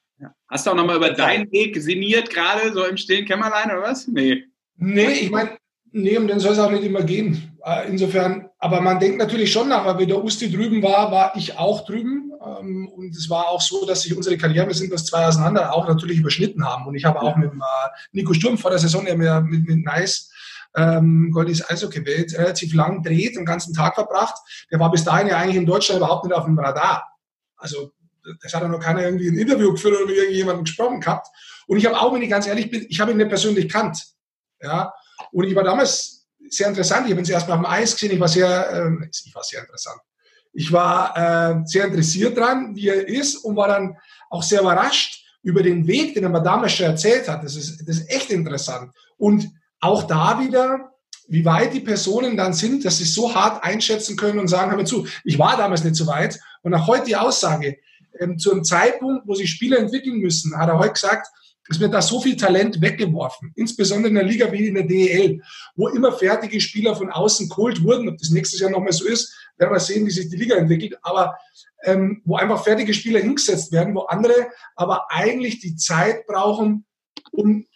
Hast du auch nochmal über deinen Weg sinniert, gerade so im stillen Kämmerlein oder was? Nee. Nee, ich meine, nee, um den soll es auch nicht immer gehen. Äh, insofern aber man denkt natürlich schon nach, weil wie der Usti drüben war, war ich auch drüben. Ähm, und es war auch so, dass sich unsere Karrieren, wir sind das zwei auseinander, auch natürlich überschnitten haben. Und ich habe auch mit äh, Nico Sturm vor der Saison, der mir mit, mit Nice ähm, Goldis Eishockey Welt relativ lang dreht, den ganzen Tag verbracht. Der war bis dahin ja eigentlich in Deutschland überhaupt nicht auf dem Radar. Also das hat ja noch keiner irgendwie ein Interview geführt oder mit irgendjemandem gesprochen gehabt. Und ich habe auch, wenn ich ganz ehrlich bin, ich habe ihn nicht persönlich kannt. Ja, und ich war damals sehr interessant. Ich habe ihn zuerst mal dem Eis gesehen. Ich war sehr, äh, ich war sehr interessant. Ich war äh, sehr interessiert dran, wie er ist und war dann auch sehr überrascht über den Weg, den er mir damals schon erzählt hat. Das ist, das ist echt interessant. Und auch da wieder, wie weit die Personen dann sind, dass sie so hart einschätzen können und sagen, hör mir zu, ich war damals nicht so weit. Und auch heute die Aussage, ähm, zu einem Zeitpunkt, wo sich Spieler entwickeln müssen, hat er heute gesagt, es wird da so viel Talent weggeworfen, insbesondere in der Liga wie in der DEL, wo immer fertige Spieler von außen geholt wurden. Ob das nächstes Jahr nochmal so ist, werden wir sehen, wie sich die Liga entwickelt. Aber ähm, wo einfach fertige Spieler hingesetzt werden, wo andere aber eigentlich die Zeit brauchen, um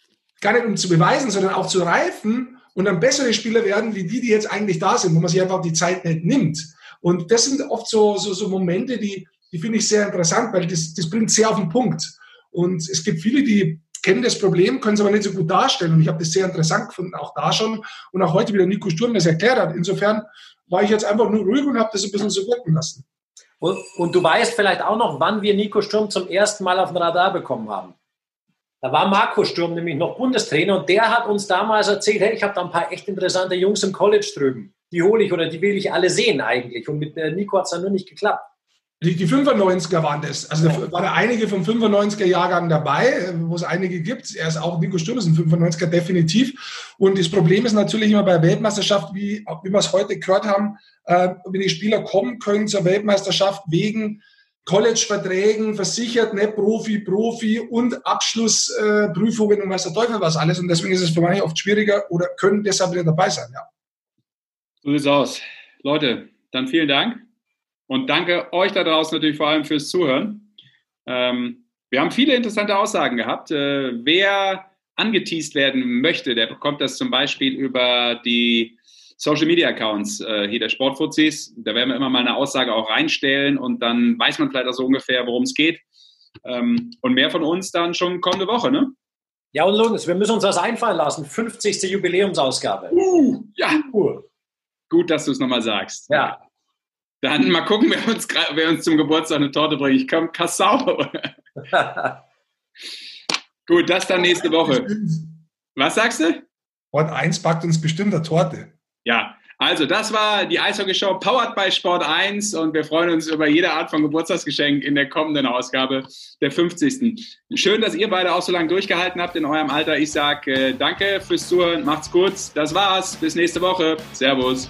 gar nicht um zu beweisen, sondern auch zu reifen und dann bessere Spieler werden, wie die, die jetzt eigentlich da sind, wo man sich einfach die Zeit nicht nimmt. Und das sind oft so, so, so Momente, die, die finde ich sehr interessant, weil das, das bringt sehr auf den Punkt. Und es gibt viele, die kennen das Problem, können es aber nicht so gut darstellen. Und ich habe das sehr interessant gefunden, auch da schon. Und auch heute wieder Nico Sturm das erklärt hat. Insofern war ich jetzt einfach nur ruhig und habe das ein bisschen so wirken lassen. Und, und, du weißt vielleicht auch noch, wann wir Nico Sturm zum ersten Mal auf den Radar bekommen haben. Da war Marco Sturm nämlich noch Bundestrainer und der hat uns damals erzählt, hey, ich habe da ein paar echt interessante Jungs im College drüben. Die hole ich oder die will ich alle sehen eigentlich. Und mit äh, Nico hat es dann nur nicht geklappt. Die, die 95er waren das. Also da waren einige vom 95er Jahrgang dabei, wo es einige gibt. Er ist auch, Nico Sturm ist ein 95er definitiv. Und das Problem ist natürlich immer bei Weltmeisterschaft, wie, wie wir es heute gehört haben, äh, wenn die Spieler kommen können zur Weltmeisterschaft wegen College-Verträgen, versichert, ne, Profi, Profi und Abschlussprüfungen äh, und weiß der Teufel was alles. Und deswegen ist es für manche oft schwieriger oder können deshalb wieder dabei sein, ja. So sieht's aus. Leute, dann vielen Dank. Und danke euch da draußen natürlich vor allem fürs Zuhören. Ähm, wir haben viele interessante Aussagen gehabt. Äh, wer angeteased werden möchte, der bekommt das zum Beispiel über die Social Media Accounts äh, hier der Sportfuzis. Da werden wir immer mal eine Aussage auch reinstellen und dann weiß man vielleicht auch so ungefähr, worum es geht. Ähm, und mehr von uns dann schon kommende Woche, ne? Ja, und Lones, wir müssen uns das einfallen lassen. 50. Jubiläumsausgabe. Uh, ja. Uh. Gut, dass du es nochmal sagst. Ja. Dann mal gucken, wer uns, wer uns zum Geburtstag eine Torte bringt. Ich komme Kassau. Gut, das dann nächste Woche. Was sagst du? Ort 1 backt uns bestimmt eine Torte. Ja, also das war die Eishockey-Show powered by Sport 1 und wir freuen uns über jede Art von Geburtstagsgeschenk in der kommenden Ausgabe, der 50. Schön, dass ihr beide auch so lange durchgehalten habt in eurem Alter. Ich sage äh, danke fürs Zuhören, macht's gut. Das war's, bis nächste Woche. Servus.